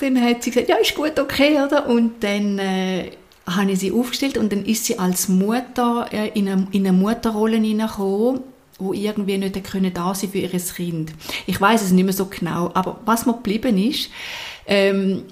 dann hat sie gesagt, ja, ist gut, okay, oder? Und dann äh, habe ich sie aufgestellt und dann ist sie als Mutter äh, in eine, in eine Mutterrolle hineingekommen, wo irgendwie nicht können da sein für ihr Kind. Ich weiß es nicht mehr so genau, aber was mir geblieben ist, ähm,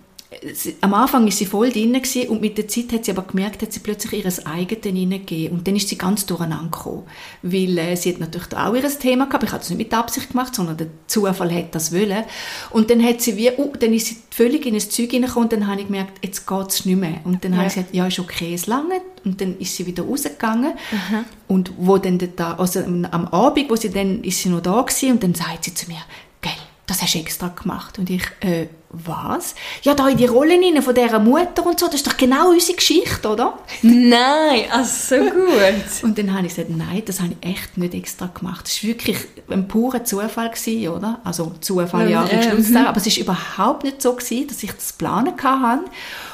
am Anfang ist sie voll drin gewesen, und mit der Zeit hat sie aber gemerkt, hat sie plötzlich ihres eigenen hineingegeben. Und dann ist sie ganz durcheinander gekommen, weil äh, sie hat natürlich auch ihr Thema gehabt, ich habe das nicht mit Absicht gemacht, sondern der Zufall hat das wollen. Und dann hat sie wie, uh, dann ist sie völlig in ein Zeug hineingekommen und dann habe ich gemerkt, jetzt geht es nicht mehr. Und dann ja. habe ich gesagt, ja ist okay, es lange und dann ist sie wieder rausgegangen. Mhm. und wo dann da, also am Abend, wo sie dann, ist sie noch da gewesen und dann sagt sie zu mir, gell, das hast du extra gemacht. Und ich, äh, was? Ja, da in die Rolle rein von dieser Mutter und so, das ist doch genau unsere Geschichte, oder? Nein, also so gut. und dann habe ich gesagt, nein, das habe ich echt nicht extra gemacht. Das war wirklich ein purer Zufall, gewesen, oder? Also Zufall, ja, ja Schluss aber es war überhaupt nicht so, gewesen, dass ich das planen hatte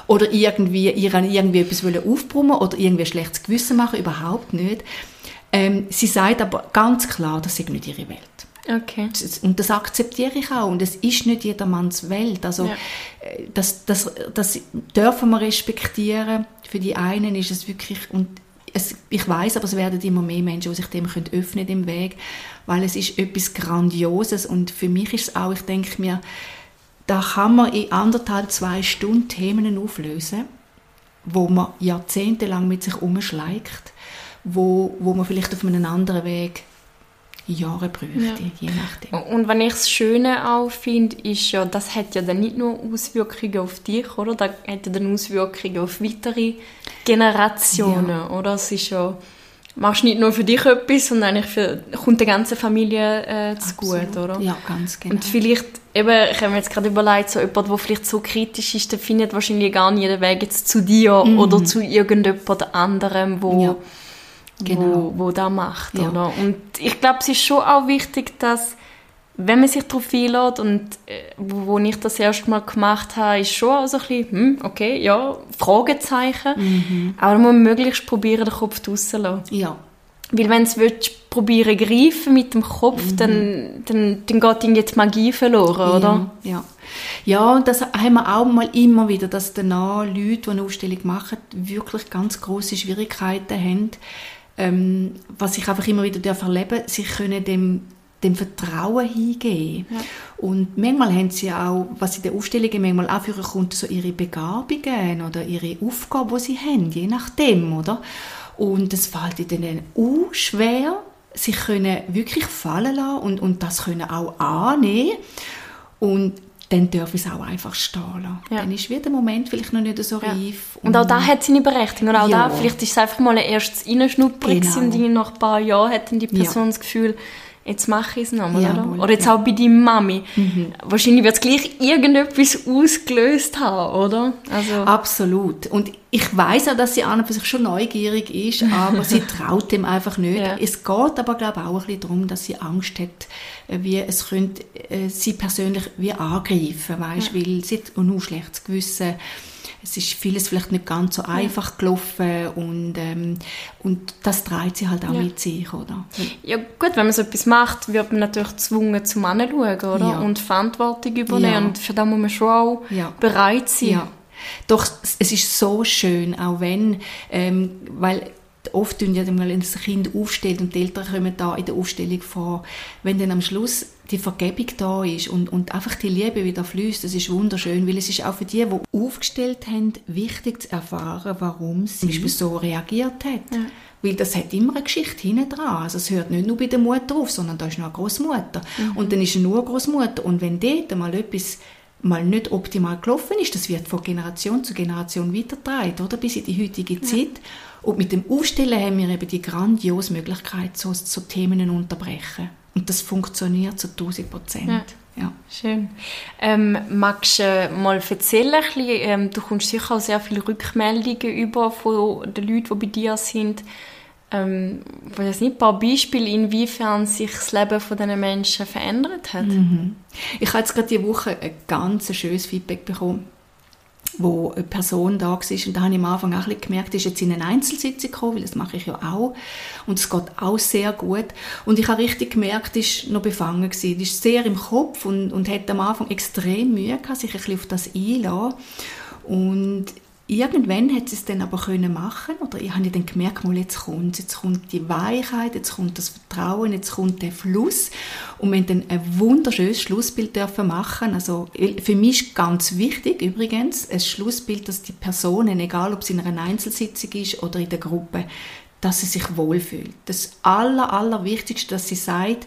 oder irgendwie, irgendwie etwas aufbrummen oder irgendwie ein schlechtes Gewissen machen, überhaupt nicht. Ähm, sie sagt aber ganz klar, das ist nicht ihre Welt. Okay. Und das akzeptiere ich auch. Und es ist nicht jedermanns Welt. Also, ja. Äh, das, das, das dürfen wir respektieren. Für die einen ist es wirklich, und es, ich weiß, aber es werden immer mehr Menschen, die sich dem können öffnen im Weg, weil es ist etwas Grandioses. Und für mich ist es auch, ich denke mir, da kann man in anderthalb, zwei Stunden Themen auflösen, wo man jahrzehntelang mit sich umschleicht, wo, wo man vielleicht auf einem anderen Weg Jahre bräuchte, ja. je nachdem. Und wenn ich das Schöne auch finde, ist ja, das hat ja dann nicht nur Auswirkungen auf dich, oder? Das hat ja dann Auswirkungen auf weitere Generationen, ja. oder? Es ist ja, machst nicht nur für dich etwas, sondern eigentlich für, kommt der ganzen Familie äh, zu gut, oder? Ja, ganz genau. Und vielleicht, eben, ich habe mir jetzt gerade überlegt, so jemand, der vielleicht so kritisch ist, der findet wahrscheinlich gar nicht den Weg jetzt zu dir mhm. oder zu irgendjemand anderem, wo... Ja genau. wo, wo das macht. Ja. Oder? Und ich glaube, es ist schon auch wichtig, dass wenn man sich darauf einlädt und äh, wo, wo ich das erste Mal gemacht habe, ist schon so ein bisschen, hm, okay, ja, Fragezeichen. Mhm. Aber man muss möglichst probieren, den Kopf rauszulassen. Ja. Weil wenn du willst, probieren greifen mit dem Kopf, mhm. dann, dann, dann geht irgendwie die Magie verloren, oder? Ja, ja. Ja, und das haben wir auch mal immer wieder, dass danach Leute, die eine Ausstellung machen, wirklich ganz große Schwierigkeiten haben, ähm, was ich einfach immer wieder erleben darf, sie können dem dem Vertrauen hingeben. Ja. Und manchmal haben sie auch, was in den Aufstellungen manchmal für kommt, so ihre Begabungen oder ihre Aufgaben, die sie haben, je nachdem, oder? Und es fällt ihnen auch schwer, sie können wirklich fallen lassen und, und das können auch annehmen. Und dann darf es auch einfach stehen lassen. Ja. Dann ist wieder der Moment vielleicht noch nicht so reif. Und, und auch da hat seine Berechtigung. Oder auch ja. da, vielleicht ist es einfach mal ein erstes Reinschnuppern genau. und nach ein paar Jahren hat dann die Person ja. das Gefühl, jetzt mache ich es nochmal, ja, oder? Oder jetzt ja. auch bei deiner Mami. Mhm. Wahrscheinlich wird es gleich irgendetwas ausgelöst haben, oder? Also. Absolut. Und ich weiß auch, dass sie an und für sich schon neugierig ist, aber sie traut dem einfach nicht. Ja. Es geht aber, glaube ich, auch ein bisschen darum, dass sie Angst hat, wie es könnte äh, sie persönlich wie angreifen, weißt, ja. weil sie hat auch nur schlechtes Gewissen es ist vieles vielleicht nicht ganz so einfach gelaufen und, ähm, und das treibt sie halt auch ja. mit sich, oder? Ja gut, wenn man so etwas macht, wird man natürlich gezwungen zum Anschauen, oder? Ja. Und Verantwortung übernehmen ja. und für das muss man schon auch bereit sein. Ja. Doch es ist so schön, auch wenn, ähm, weil oft tun ja mal ein Kind aufstellt und die Eltern kommen da in der Aufstellung vor, wenn dann am Schluss die Vergebung da ist und, und einfach die Liebe wieder fließt, das ist wunderschön, weil es ist auch für die, die aufgestellt haben, wichtig zu erfahren, warum sie mhm. zum Beispiel so reagiert hat. Ja. Weil das hat immer eine Geschichte hinten dran. Also es hört nicht nur bei der Mutter auf, sondern da ist noch eine Großmutter. Mhm. Und dann ist nur eine Großmutter. Und wenn dort mal etwas mal nicht optimal gelaufen ist, das wird von Generation zu Generation weitergetragen, oder? Bis in die heutige ja. Zeit. Und mit dem Aufstellen haben wir eben die grandiose Möglichkeit, so, so Themen unterbrechen. Und das funktioniert zu 1000 Prozent. Ja. Ja. Schön. Ähm, magst du äh, mal erzählen, ein bisschen, ähm, du kommst sicher auch sehr viele Rückmeldungen über von den Leuten, die bei dir sind. Ähm, ich weiß nicht, ein paar Beispiele, inwiefern sich das Leben von diesen Menschen verändert hat? Mhm. Ich habe jetzt gerade diese Woche ein ganz schönes Feedback bekommen wo eine Person da war. Und da habe ich am Anfang auch ein gemerkt, ist jetzt in eine Einzelsitzung gekommen, weil das mache ich ja auch. Und es geht auch sehr gut. Und ich habe richtig gemerkt, ist noch befangen gewesen. Ist sehr im Kopf und, und hat am Anfang extrem Mühe gehabt, sich ein bisschen auf das einzulassen. Und irgendwann hat sie es dann aber können machen oder ich habe dann gemerkt, mal, jetzt kommt jetzt kommt die Weichheit, jetzt kommt das Vertrauen, jetzt kommt der Fluss und wir haben dann ein wunderschönes Schlussbild dürfen machen. Also für mich ist ganz wichtig übrigens ein Schlussbild, dass die Personen, egal ob es in einer Einzelsitzung ist oder in der Gruppe, dass sie sich wohlfühlt. Das aller, aller Wichtigste, dass sie sagt,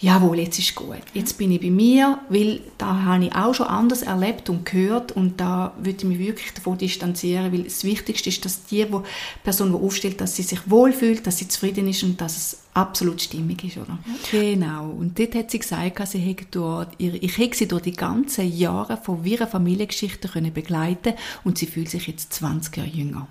jawohl, jetzt ist gut. Jetzt bin ich bei mir, weil da habe ich auch schon anders erlebt und gehört und da würde ich mich wirklich davon distanzieren, weil das Wichtigste ist, dass die, wo, Person, die aufstellt, dass sie sich wohlfühlt, dass sie zufrieden ist und dass es absolut stimmig ist, oder? Genau. Und dort hat sie gesagt, sie hätte durch ich hätte sie durch die ganzen Jahre von ihrer Familiengeschichte können begleiten und sie fühlt sich jetzt 20 Jahre jünger.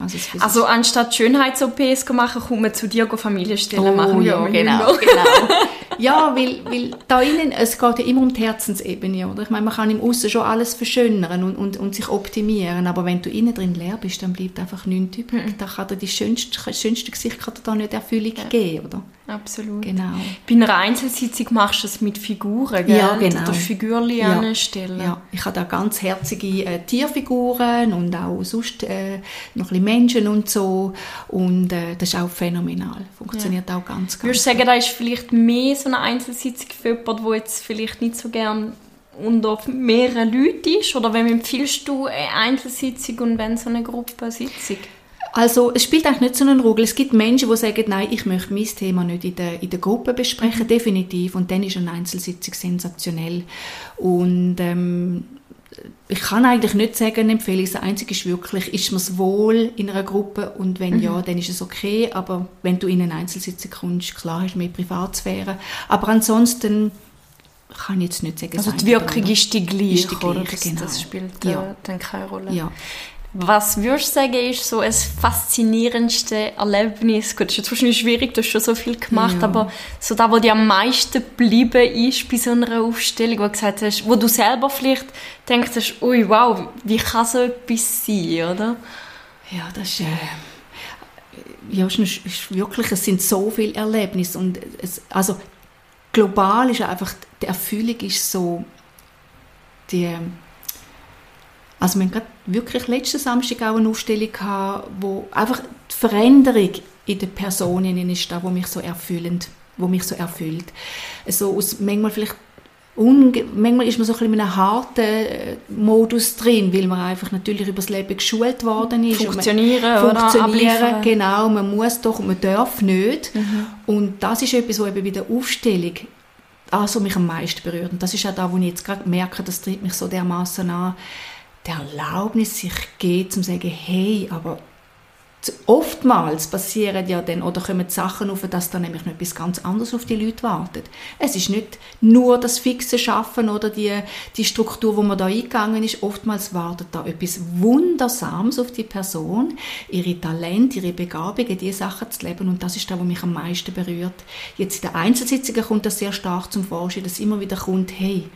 Also, also anstatt Schönheits-OPs zu machen, kommt man zu dir Familienstellen oh, machen. Ja, genau, genau. ja, weil, weil da innen, es geht ja immer um die Herzensebene, oder? Ich meine, man kann im Aussen schon alles verschönern und, und, und sich optimieren, aber wenn du innen drin leer bist, dann bleibt einfach nichts übrig. Mhm. Da kann dir die schönste, schönste Gesicht kann dir da nicht Erfüllung ja. geben, oder? Absolut. Genau. Bei einer Einzelsitzung machst du das mit Figuren, gell? Ja, genau. Du Figürchen ja. anstellen. Ja, ich habe da ganz herzige äh, Tierfiguren und auch sonst äh, noch ein Menschen und so und äh, das ist auch phänomenal. Funktioniert ja. auch ganz, ganz Würdest du sagen, da ist vielleicht mehr so eine Einzelsitzung für jemanden, der jetzt vielleicht nicht so gern unter mehreren Leuten ist? Oder wem empfiehlst du eine Einzelsitzung und wenn so eine Gruppensitzung? Also es spielt eigentlich nicht so eine Rolle. Es gibt Menschen, die sagen, nein, ich möchte mein Thema nicht in der, in der Gruppe besprechen, definitiv. Und dann ist eine Einzelsitzung sensationell. Und ähm, ich kann eigentlich nicht sagen, eine Empfehlung. Das Einzige ist wirklich, ist man es wohl in einer Gruppe und wenn mhm. ja, dann ist es okay. Aber wenn du in eine Einzelsitzung kommst, klar hast du mehr Privatsphäre. Aber ansonsten kann ich jetzt nicht sagen. Also die Wirkung ist die gleiche, ist die gleiche genau. das spielt ja. Äh, dann keine Rolle. Ja. Was würdest du sagen, ist so ein faszinierendste Erlebnis? Gut, das ist wahrscheinlich schwierig, du hast schon so viel gemacht, ja. aber so da, wo dir am meisten geblieben ist bei so einer Aufstellung, wo du gesagt hast, wo du selber vielleicht denkst, hast, ui, wow, wie kann so etwas sein, oder? Ja, das ist, äh, ja, es ist wirklich, es sind so viele Erlebnisse und es, also global ist einfach, die Erfüllung ist so, die also wir hatten gerade wirklich letzten Samstag auch eine Aufstellung gehabt, wo einfach die Veränderung in den Personen ist da, wo mich so erfüllend, wo mich so erfüllt. Also aus manchmal vielleicht manchmal ist man so ein bisschen in einem harten äh, Modus drin, weil man einfach natürlich über das Leben geschult worden ist. Funktionieren, man, Funktionieren, genau. Man muss doch, man darf nicht. Mhm. Und das ist etwas, was eben bei der Aufstellung also mich am meisten berührt. Und das ist auch da, wo ich jetzt gerade merke, das tritt mich so dermaßen an die Erlaubnis sich geht, zum zu sagen, hey, aber oftmals passieren ja dann oder kommen Sachen auf, dass dann nämlich noch etwas ganz anderes auf die Leute wartet. Es ist nicht nur das fixe Schaffen oder die, die Struktur, wo man da eingegangen ist. Oftmals wartet da etwas Wundersames auf die Person, ihre Talente, ihre Begabungen, die Sachen zu leben und das ist das, was mich am meisten berührt. Jetzt in der Einzelsitzungen kommt das sehr stark zum Vorschein, dass immer wieder kommt, hey,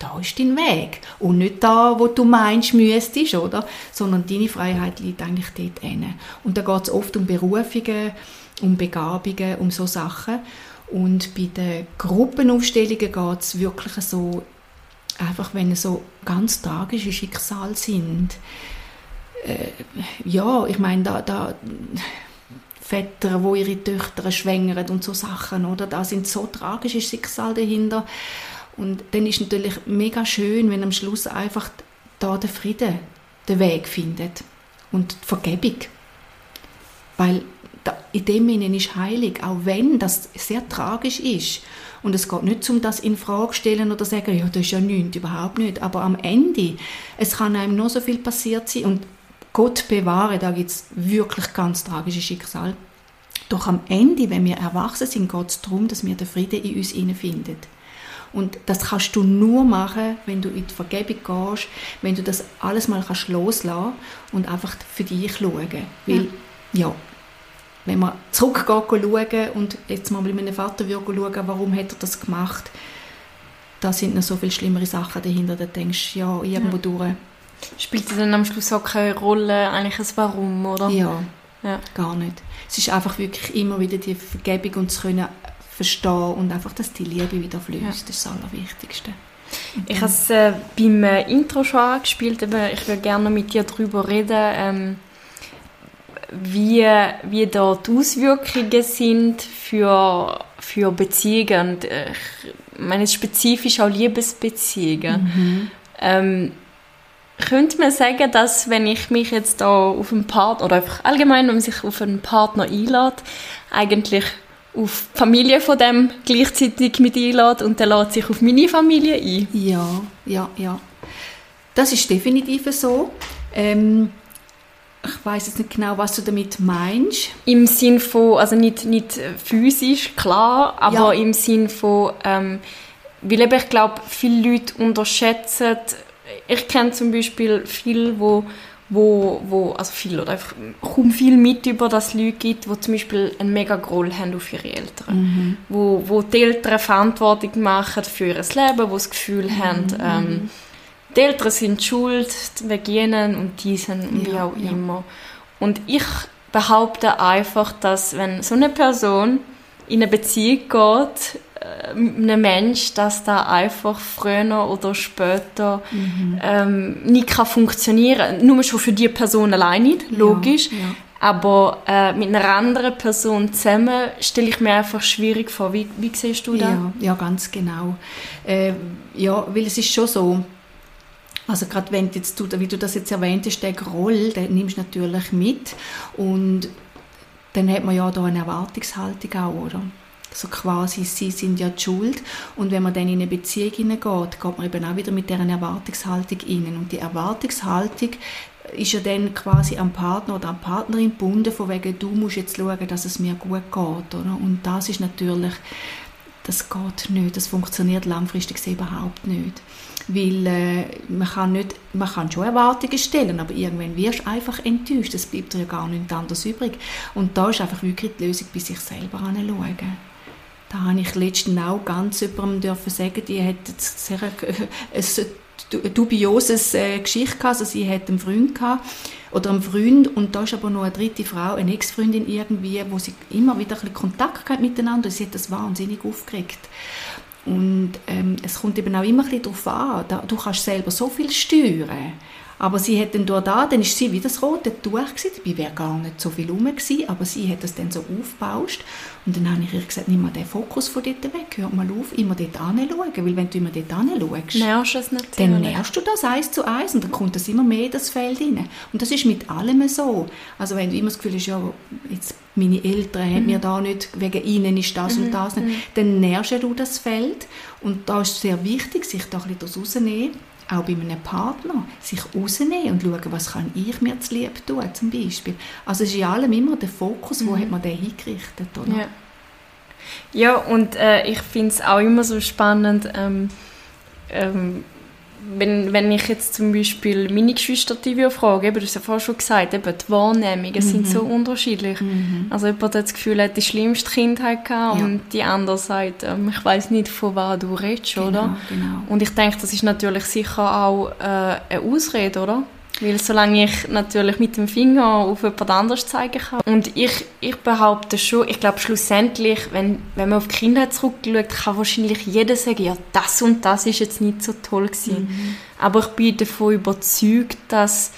da ist dein Weg. Und nicht da, wo du meinst, müsstest, oder? Sondern deine Freiheit liegt eigentlich dort inne. Und da geht es oft um Berufungen, um Begabungen, um so Sachen. Und bei den Gruppenaufstellungen geht es wirklich so, einfach wenn es so ganz tragische Schicksale sind. Äh, ja, ich meine, da, da Väter, wo ihre Töchter schwängern und so Sachen, oder? Da sind so tragische Schicksale dahinter. Und dann ist natürlich mega schön, wenn am Schluss einfach da der Friede den Weg findet und die Vergebung. Weil in dem Sinne ist heilig, auch wenn das sehr tragisch ist. Und es geht nicht um das in Frage stellen oder sagen, ja, das ist ja nichts, überhaupt nicht. Aber am Ende, es kann einem nur so viel passiert sein und Gott bewahre, da gibt es wirklich ganz tragische Schicksal. Doch am Ende, wenn wir erwachsen sind, geht es darum, dass wir den Frieden in uns finden. Und das kannst du nur machen, wenn du in die Vergebung gehst, wenn du das alles mal kannst loslassen und einfach für dich schauen. Weil, ja, ja wenn man zurückgeht schauen und jetzt mal mit meinem Vater schauen, warum hat er das gemacht, da sind noch so viel schlimmere Sachen dahinter, da denkst du, ja, irgendwo ja. durch. Spielt dann am Schluss auch keine Rolle, eigentlich ein Warum, oder? Ja, ja, gar nicht. Es ist einfach wirklich immer wieder die Vergebung und zu können verstehen und einfach, dass die Liebe wieder fließt, ja. das ist das Allerwichtigste. Ich habe es äh, beim äh, Intro schon angespielt, aber ich würde gerne mit dir darüber reden, ähm, wie, wie da die Auswirkungen sind für, für Beziehungen. Und, äh, ich meine spezifisch auch Liebesbeziehungen. Mhm. Ähm, könnte man sagen, dass wenn ich mich jetzt da auf einen Partner oder einfach allgemein, wenn man sich auf einen Partner einlädt, eigentlich auf die Familie von dem gleichzeitig mit einlädt und der lädt sich auf meine Familie ein? Ja, ja, ja. Das ist definitiv so. Ähm, ich weiß jetzt nicht genau, was du damit meinst. Im Sinn von, also nicht, nicht physisch, klar, aber ja. im Sinn von, ähm, weil eben, ich glaube, viele Leute unterschätzen, ich kenne zum Beispiel viele, wo wo, wo also viel oder einfach kaum viel mit über das Leute gibt, die zum Beispiel einen mega Groll haben auf ihre Eltern. Mhm. Wo, wo die Eltern Verantwortung machen für ihr Leben, wo das Gefühl mhm. haben, ähm, die Eltern sind schuld wegen ihnen und diesen und ja, wie auch ja. immer. Und ich behaupte einfach, dass wenn so eine Person in eine Beziehung geht, äh, mit einem Mensch, dass da einfach früher oder später mhm. ähm, nicht kann funktionieren. Nur schon für die Person allein nicht, logisch. Ja, ja. Aber äh, mit einer anderen Person zusammen stelle ich mir einfach schwierig vor. Wie, wie siehst du das? Ja, ja, ganz genau. Äh, ja, weil es ist schon so, also gerade wenn jetzt du, wie du das jetzt erwähnt hast, der Groll, den nimmst du natürlich mit und dann hat man ja da eine Erwartungshaltung auch, oder? So quasi, sie sind ja die Schuld. Und wenn man dann in eine Beziehung hineingeht, geht man eben auch wieder mit dieser Erwartungshaltung rein. Und die Erwartungshaltung ist ja dann quasi am Partner oder am Partnerin gebunden, von wegen, du musst jetzt schauen, dass es mir gut geht. Oder? Und das ist natürlich, das geht nicht, das funktioniert langfristig überhaupt nicht weil äh, man, kann nicht, man kann schon Erwartungen stellen, aber irgendwann wirst du einfach enttäuscht. Es bleibt dir ja gar nichts anderes übrig. Und da ist einfach wirklich die Lösung, bei sich selber anschauen. Da habe ich letztens auch ganz jemandem sagen, die hat sehr ein dubioses äh, Geschichte gehabt. Also sie hat einen Freund gehabt, oder einen Freund und da ist aber noch eine dritte Frau, eine Ex-Freundin irgendwie, wo sie immer wieder ein bisschen Kontakt hat miteinander sie hat das wahnsinnig aufgeregt. Und ähm, es kommt eben auch immer ein bisschen darauf an, da, du kannst selber so viel steuern. Aber sie hat dann dort da, dann ist sie wie das rote Tuch gewesen, dabei wäre gar nicht so viel rum gewesen, aber sie hat das dann so aufgebauscht und dann habe ich ihr gesagt, nimm mal den Fokus von dort weg, hör mal auf, immer dort anschauen, weil wenn du immer dort anschaust, nervst es natürlich. dann nervst du das eins zu eins und dann kommt das immer mehr in das Feld rein. Und das ist mit allem so. Also wenn du immer das Gefühl hast, ja, jetzt meine Eltern haben mir mhm. da nicht, wegen ihnen ist das mhm. und das nicht, mhm. dann nervst du das Feld und da ist es sehr wichtig, sich da ein bisschen rauszunehmen auch bei einem Partner, sich rausnehmen und schauen, was kann ich mir zu lieb tun, zum Beispiel. Also es ist in allem immer der Fokus, wo mhm. hat man den hingerichtet, oder? Ja, ja und äh, ich finde es auch immer so spannend, ähm, ähm, wenn, wenn ich jetzt zum Beispiel meine Geschwister frage, eben, du hast ja vorhin schon gesagt, eben, die Wahrnehmungen mhm. sind so unterschiedlich. Mhm. Also jemand hat das Gefühl, er hat die schlimmste Kindheit gehabt ja. und die andere sagt, ähm, ich weiß nicht, von was du redest, genau, oder? Genau. Und ich denke, das ist natürlich sicher auch äh, eine Ausrede, oder? Weil solange ich natürlich mit dem Finger auf jemand anderes zeigen kann. Und ich, ich behaupte schon, ich glaube schlussendlich, wenn, wenn man auf die Kindheit zurückschaut, kann wahrscheinlich jeder sagen, ja, das und das ist jetzt nicht so toll gewesen. Mhm. Aber ich bin davon überzeugt, dass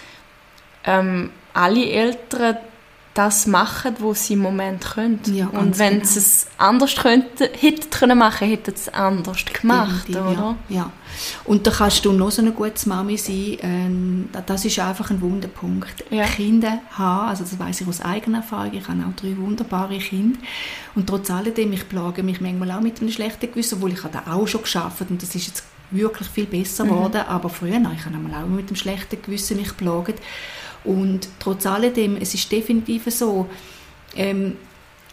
ähm, alle Eltern das machen, was sie im Moment können. Ja, und wenn genau. sie es anders könnten, hätten können machen, hätten sie es anders gemacht, Definitiv, oder? Ja, ja. Und da kannst du noch so eine gute Mami sein. Ähm, das ist einfach ein Wunderpunkt. Ja. Kinder haben, also das weiß ich aus eigener Erfahrung, ich habe auch drei wunderbare Kinder. Und trotz alledem, ich plage mich manchmal auch mit einem schlechten Gewissen, obwohl ich das auch schon geschafft und das ist jetzt wirklich viel besser mhm. geworden. Mhm. Aber früher, ich habe auch mit einem schlechten Gewissen mich geplagt. Und trotz alledem, es ist definitiv so, ähm,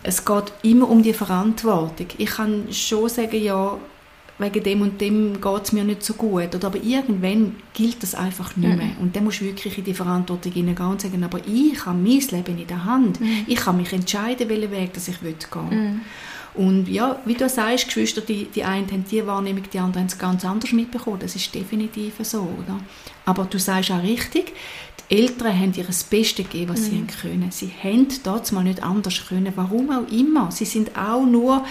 es geht immer um die Verantwortung. Ich kann schon sagen, ja, wegen dem und dem geht es mir nicht so gut. Oder, aber irgendwann gilt das einfach nicht mehr. Mhm. Und dann musst du wirklich in die Verantwortung hineingehen und sagen, aber ich habe mein Leben in der Hand. Mhm. Ich kann mich entscheiden, welchen Weg dass ich gehen will. Und ja, wie du sagst, Geschwister, die, die einen haben die Wahrnehmung, die anderen haben es ganz anders mitbekommen. Das ist definitiv so, oder? Aber du sagst auch richtig, die Eltern haben ihr das Beste gegeben, was mhm. sie haben können. Sie haben dort mal nicht anders können. Warum auch immer. Sie sind auch nur,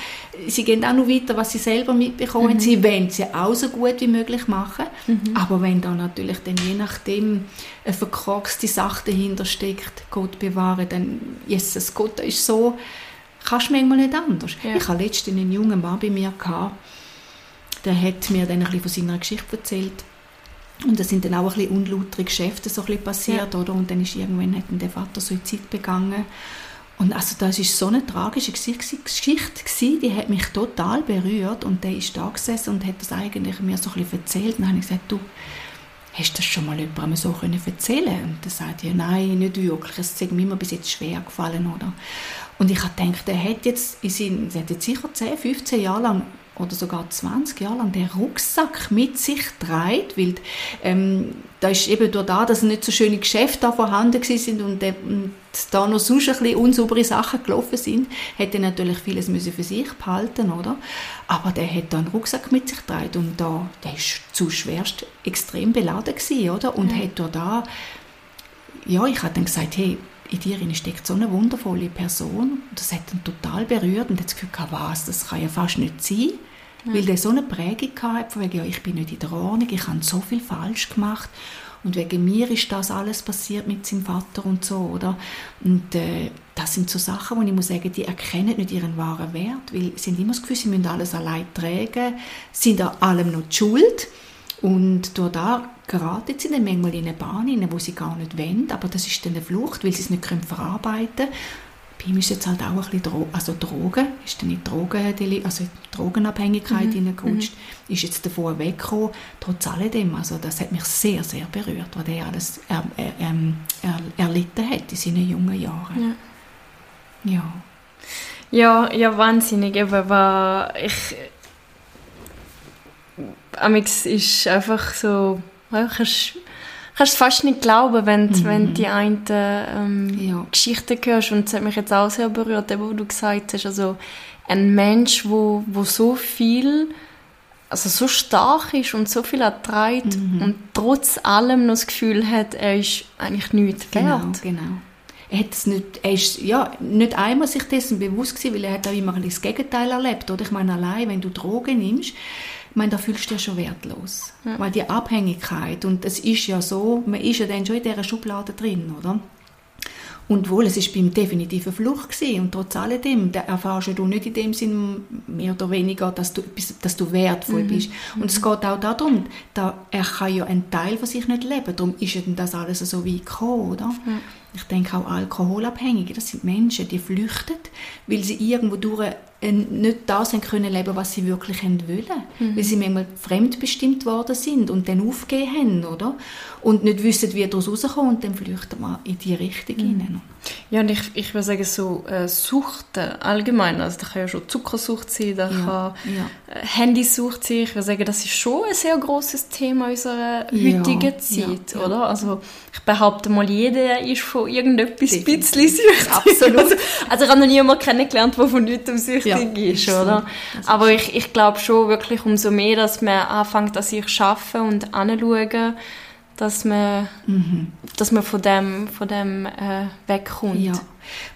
sie gehen auch nur weiter, was sie selber mitbekommen mhm. Sie wollen sie auch so gut wie möglich machen. Mhm. Aber wenn da natürlich dann je nachdem eine verkorkste Sache dahinter steckt, Gott bewahre, dann, Jesus Gott ist so, kannst du manchmal nicht anders. Ja. Ich hatte letztens einen jungen Mann bei mir, gehabt, der hat mir dann ein bisschen von seiner Geschichte erzählt und da sind dann auch ein bisschen unlautere Geschäfte so ein bisschen passiert, ja. oder? Und dann ist irgendwann hat der Vater Suizid begangen. Und also das ist so eine tragische Geschichte gewesen, die hat mich total berührt und der ist da gesessen und hat das eigentlich mir so ein bisschen erzählt. Und dann habe ich gesagt, du, hast du das schon mal jemandem so können erzählen Und er sagt ja, nein, nicht wirklich, es ist mir immer bis jetzt schwer gefallen, oder? Und ich habe gedacht, er hat jetzt, in er hat jetzt sicher 10, 15 Jahre lang oder sogar 20 Jahre lang den Rucksack mit sich trägt, weil ähm, da ist eben durch da, dass nicht so schöne Geschäfte da vorhanden sind und, äh, und da noch sonst ein bisschen unsaubere Sachen gelaufen sind, hätte er natürlich vieles müssen für sich behalten, oder? Aber der hat da einen Rucksack mit sich getragen und da, der ist zu schwerst extrem beladen gewesen, oder? Und ja. hat da, ja, ich habe dann gesagt, hey, in dir steckt so eine wundervolle Person. Das hat ihn total berührt und hat das Gefühl gehabt, was, das kann ja fast nicht sein. Ja. Weil der so eine Prägung hatte, von wegen, ja, ich bin nicht in der Ordnung, ich habe so viel falsch gemacht und wegen mir ist das alles passiert mit seinem Vater und so, oder? Und äh, das sind so Sachen, wo ich muss sagen, die erkennen nicht ihren wahren Wert, weil sie haben immer das Gefühl, sie müssen alles allein tragen, sind an allem noch die Schuld und durch da geraten sie dann manchmal in eine Bahn hinein, wo sie gar nicht wollen, aber das ist dann eine Flucht, weil sie es nicht können verarbeiten können. Bei ihm ist jetzt halt auch ein bisschen Dro also Drogen, ist dann in Drogen, also Drogenabhängigkeit mhm. hineingerutscht, mhm. ist jetzt davon weggekommen, trotz alledem, also das hat mich sehr, sehr berührt, was er alles er, er, ähm, er, erlitten hat in seinen jungen Jahren. Ja. Ja, ja, ja wahnsinnig, eben, ich amix ist einfach so, ja, kannst, kannst fast nicht glauben, wenn, mhm. wenn die einen ähm, ja. Geschichten hörst und das hat mich jetzt auch sehr berührt, eben, wo du gesagt hast, also ein Mensch, wo, wo so viel also so stark ist und so viel erträgt mhm. und trotz allem noch das Gefühl hat, er ist eigentlich nichts genau, wert. Genau, Er, hat nicht, er ist ja, nicht einmal sich dessen bewusst gewesen, weil er hat auch immer das Gegenteil erlebt. Oder? Ich meine, allein, wenn du Drogen nimmst, ich meine, da fühlst du dich ja schon wertlos. Ja. Weil die Abhängigkeit, und es ist ja so, man ist ja dann schon in dieser Schublade drin, oder? Und wohl, es ist beim definitiven Fluch gewesen. und trotz alledem, da erfährst du nicht in dem Sinn mehr oder weniger, dass du, dass du wertvoll mhm. bist. Und mhm. es geht auch darum, da, er kann ja einen Teil von sich nicht leben, darum ist ja das alles so weit gekommen, oder? Mhm. Ich denke auch Alkoholabhängige, das sind Menschen, die flüchten, weil sie irgendwo durch nicht das haben können leben, was sie wirklich wollen. Mhm. Weil sie manchmal fremdbestimmt worden sind und dann aufgegeben haben, oder? Und nicht wissen, wie daraus rauskommen und dann flüchten wir in die Richtung mhm. hinein. Ja, und ich, ich würde sagen, so äh, Suchten allgemein, also da kann ja schon Zuckersucht sein, da ja, kann ja. Äh, Handysucht sein, ich würde sagen, das ist schon ein sehr großes Thema in unserer heutigen ja, Zeit, oder? Also ich behaupte mal, jeder ist von irgendetwas ein bisschen süchtig. Absolut. Also, also ich habe noch niemanden kennengelernt, der von nichts süchtig ja, ist, oder? So. Aber ich, ich glaube schon wirklich, umso mehr, dass man anfängt, an sich zu arbeiten und anzuschauen, dass man, mhm. dass man von dem, von dem äh, wegkommt. Ja.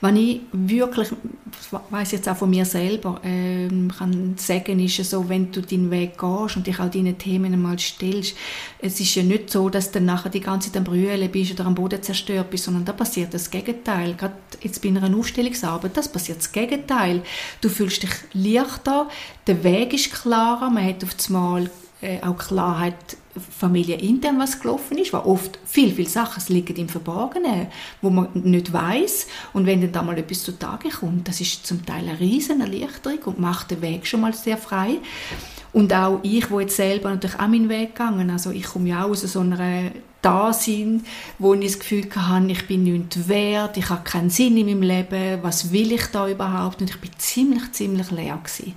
Wenn ich wirklich, das weiss jetzt auch von mir selber, ähm, kann sagen, ist es so, wenn du deinen Weg gehst und dich auch deinen Themen einmal stellst, es ist ja nicht so, dass du dann nachher die ganze Zeit am Brüllen bist oder am Boden zerstört bist, sondern da passiert das Gegenteil. Gerade jetzt bei einer Aufstellungsarbeit, das passiert das Gegenteil. Du fühlst dich leichter, der Weg ist klarer, man hat auf einmal äh, auch Klarheit Familie intern was gelaufen ist, weil oft viel, viel Sachen liegen im Verborgenen, wo man nicht weiß und wenn dann da mal etwas zutage kommt, das ist zum Teil eine riesen Erleichterung und macht den Weg schon mal sehr frei. Und auch ich, wo jetzt selber natürlich auch meinen Weg gegangen, also ich komme ja auch aus so einer Dasein, wo ich das Gefühl hatte, ich bin nichts wert, ich habe keinen Sinn in meinem Leben, was will ich da überhaupt? Und ich bin ziemlich, ziemlich leer gewesen.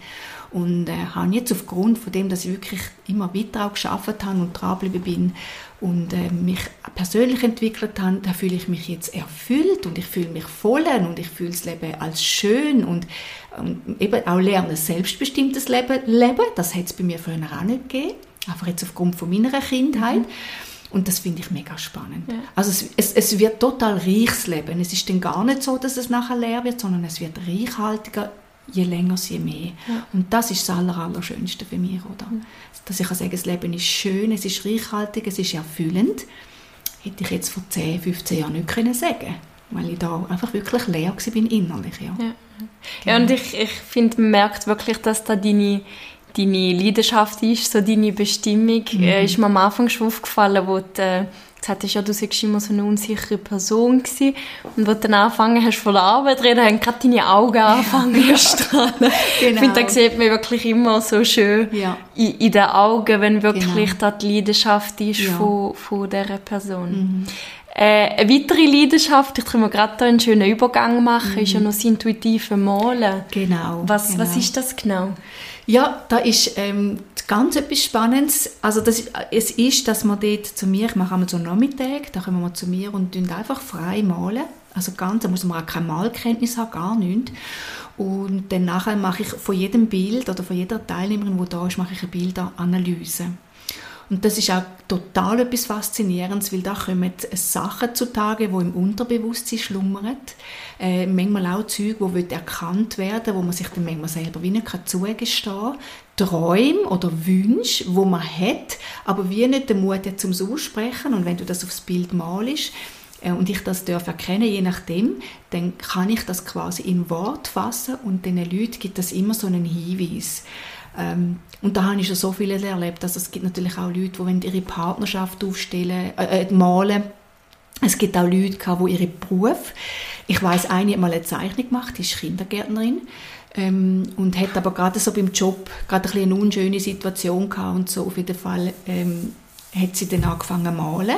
Und äh, habe jetzt aufgrund von dem, dass ich wirklich immer weiter auch geschafft habe und dranbleiben bin und äh, mich persönlich entwickelt habe, da fühle ich mich jetzt erfüllt und ich fühle mich voll und ich fühle das Leben als schön und, und eben auch lernen, selbstbestimmtes Leben leben. Das hat es bei mir früher auch nicht gegeben, einfach jetzt aufgrund von meiner Kindheit. Mhm. Und das finde ich mega spannend. Ja. Also es, es, es, wird total reiches Leben. Es ist dann gar nicht so, dass es nachher leer wird, sondern es wird reichhaltiger, je länger, je mehr. Ja. Und das ist das Aller, Allerschönste für mich, oder? Dass ich kann sagen, das Leben ist schön, es ist reichhaltig, es ist erfüllend. Hätte ich jetzt vor 10, 15 Jahren nicht können sagen weil ich da einfach wirklich leer war innerlich. Ja, ja. ja und ich, ich finde, man merkt wirklich, dass da deine deine Leidenschaft ist, so deine Bestimmung, mhm. äh, ist mir am Anfang schon aufgefallen, wo du gesagt hast, ja, du warst immer so eine unsichere Person gewesen. Und wo du dann angefangen hast von der Arbeit zu reden, haben gerade deine Augen angefangen zu strahlen. genau. Ich finde, da sieht man wirklich immer so schön ja. in, in, den Augen, wenn wirklich genau. da die Leidenschaft ist ja. von, von dieser Person. Mhm. Äh, eine weitere Leidenschaft, ich kann mir gerade einen schönen Übergang machen, mhm. ist ja noch das intuitive Malen. Genau. Was, genau. was ist das genau? Ja, da ist ähm, ganz etwas Spannendes. Also das, es ist, dass man dort zu mir, ich mache einmal so einen Nachmittag, da kommen wir zu mir und einfach frei malen. Also ganz, da muss man auch keine Malkenntnis haben, gar nichts. Und dann nachher mache ich von jedem Bild oder von jeder Teilnehmerin, die da ist, mache ich eine Bilderanalyse. Und das ist auch total etwas Faszinierendes, weil da kommen Sachen zutage, die im Unterbewusstsein schlummern. Äh, manchmal auch Zeug, die erkannt werden wo man sich dann manchmal selber wie nicht zugestehen kann. Träume oder Wünsche, wo man hat, aber wie nicht den Mut hat, zum Aussprechen. Und wenn du das aufs Bild malst, äh, und ich das darf erkennen, je nachdem, dann kann ich das quasi in Wort fassen und den Leuten gibt das immer so einen Hinweis. Ähm, und da habe ich schon so vieles erlebt. Also es gibt natürlich auch Leute, die ihre Partnerschaft aufstellen, äh, äh, malen. Es gibt auch Leute, die ihre Beruf. Ich weiß, eine hat mal eine Zeichnung gemacht, die ist Kindergärtnerin ähm, und hat aber gerade so beim Job gerade ein eine unschöne Situation gehabt und so auf jeden Fall ähm, hat sie dann angefangen zu malen.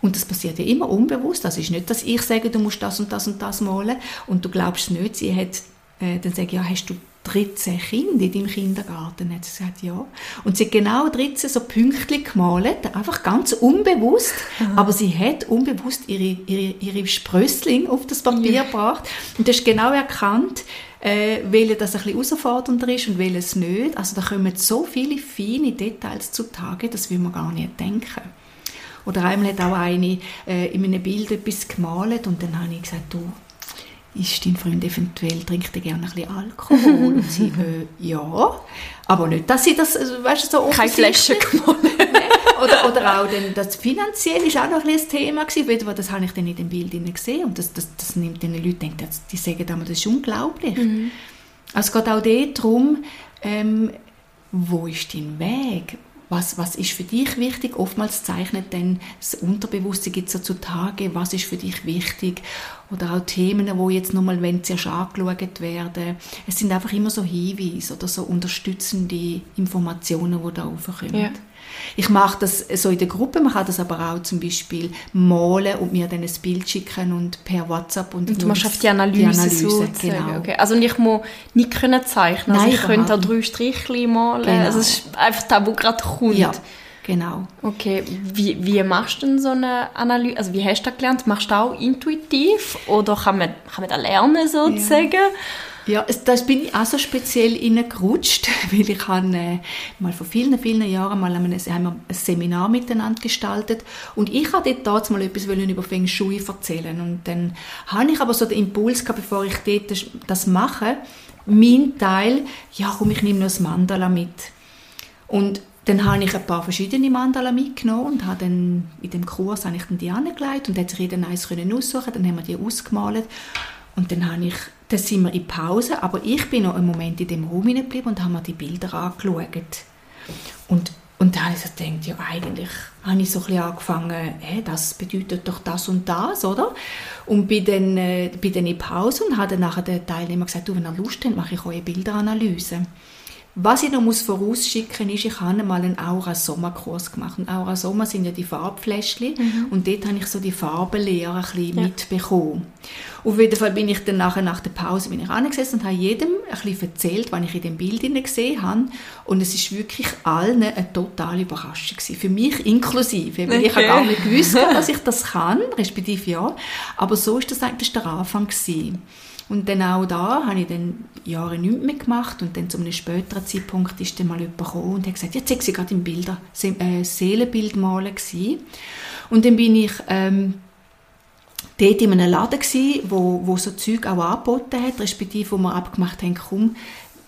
Und das passiert ja immer unbewusst. Das ist nicht, dass ich sage, du musst das und das und das malen und du glaubst nicht. Sie hat, äh, dann sage ich, ja, hast du 13 Kinder in deinem Kindergarten? Hat sie gesagt, ja. Und sie hat genau 13 so Pünktchen gemalt, einfach ganz unbewusst, aber sie hat unbewusst ihre, ihre, ihre Sprössling auf das Papier ja. gebracht und du hast genau erkannt, äh, welche das ein bisschen herausfordernder ist und welches nicht. Also da kommen so viele feine Details zutage, das will man gar nicht denken. Oder einmal hat auch eine äh, in einem Bild etwas gemalt und dann habe ich gesagt, du, ist dein Freund eventuell, trinkt er gerne ein bisschen Alkohol? und sie, äh, ja. Aber nicht, dass sie das, also, weißt du, so Keine Flasche gewonnen. oder, oder auch dann, das finanziell ist auch noch ein, ein Thema gewesen, weil das habe ich dann in dem Bild gesehen und das, das, das nimmt den Leuten, die sagen dann, das ist unglaublich. Mhm. Also es geht auch darum, ähm, wo ist dein Weg? was, was ist für dich wichtig? Oftmals zeichnet dann das Unterbewusste gibt so zutage, was ist für dich wichtig? Oder auch Themen, wo jetzt nochmal, wenn zuerst angeschaut werden. Es sind einfach immer so Hinweise oder so unterstützende Informationen, die da raufkommen. Ja. Ich mache das so in der Gruppe, man kann das aber auch zum Beispiel malen und mir dann ein Bild schicken und per WhatsApp und, und du machst auf die Analyse, die Analyse so genau. Okay. Also ich muss nicht können zeichnen, also Nein, ich könnte da drei Strichchen malen, genau. also es ist einfach das, was gerade kommt. Ja. Genau. Okay, wie, wie machst du denn so eine Analyse? Also wie hast du das gelernt? Machst du auch intuitiv oder kann man, kann man das lernen sozusagen? Ja. Ja, das bin ich auch so speziell reingerutscht, weil ich habe äh, mal vor vielen, vielen Jahren mal ein, ein Seminar miteinander gestaltet und ich habe dort damals mal etwas über Feng Shui erzählen und dann habe ich aber so den Impuls gehabt, bevor ich dort das, das mache, mein Teil, ja komm, ich nehme noch das Mandala mit. Und dann habe ich ein paar verschiedene Mandala mitgenommen und habe dann in dem Kurs habe ich dann die angelegt und hat sich jeder eins aussuchen dann haben wir die ausgemalt und dann habe ich dann sind wir in Pause, aber ich bin noch einen Moment in dem Raum geblieben und habe mir die Bilder angeschaut. Und, und dann habe ich so gedacht, ja eigentlich habe ich so ein bisschen angefangen, hey, das bedeutet doch das und das, oder? Und bin dann, äh, bin dann in Pause und habe dann nachher den Teilnehmer gesagt, du, wenn ihr Lust habt, mache ich eine Bilderanalyse. Was ich noch muss vorausschicken ist, ich habe mal einen Aura-Sommerkurs gemacht. Und Aura-Sommer sind ja die Farbfläschchen. Mhm. Und dort habe ich so die Farbenlehre ein bisschen ja. mitbekommen. Auf jeden Fall bin ich dann nachher, nach der Pause bin ich angesessen und habe jedem ein bisschen erzählt, was ich in dem Bild gesehen habe. Und es ist wirklich allen eine totale Überraschung gewesen. Für mich inklusive. Weil okay. ich habe gar nicht gewusst, dass ich das kann, respektive ja. Aber so ist das eigentlich der Anfang gewesen. Und dann auch da habe ich dann Jahre nichts mehr gemacht und dann zu einem späteren Zeitpunkt ist dann mal jemand gekommen und hat gesagt, jetzt sei gerade im Bilder, äh, Seelenbild malen gewesen. Und dann bin ich ähm, dort in einem Laden gewesen, wo, wo so Zeug auch angeboten hat, respektive wo wir abgemacht haben, komm,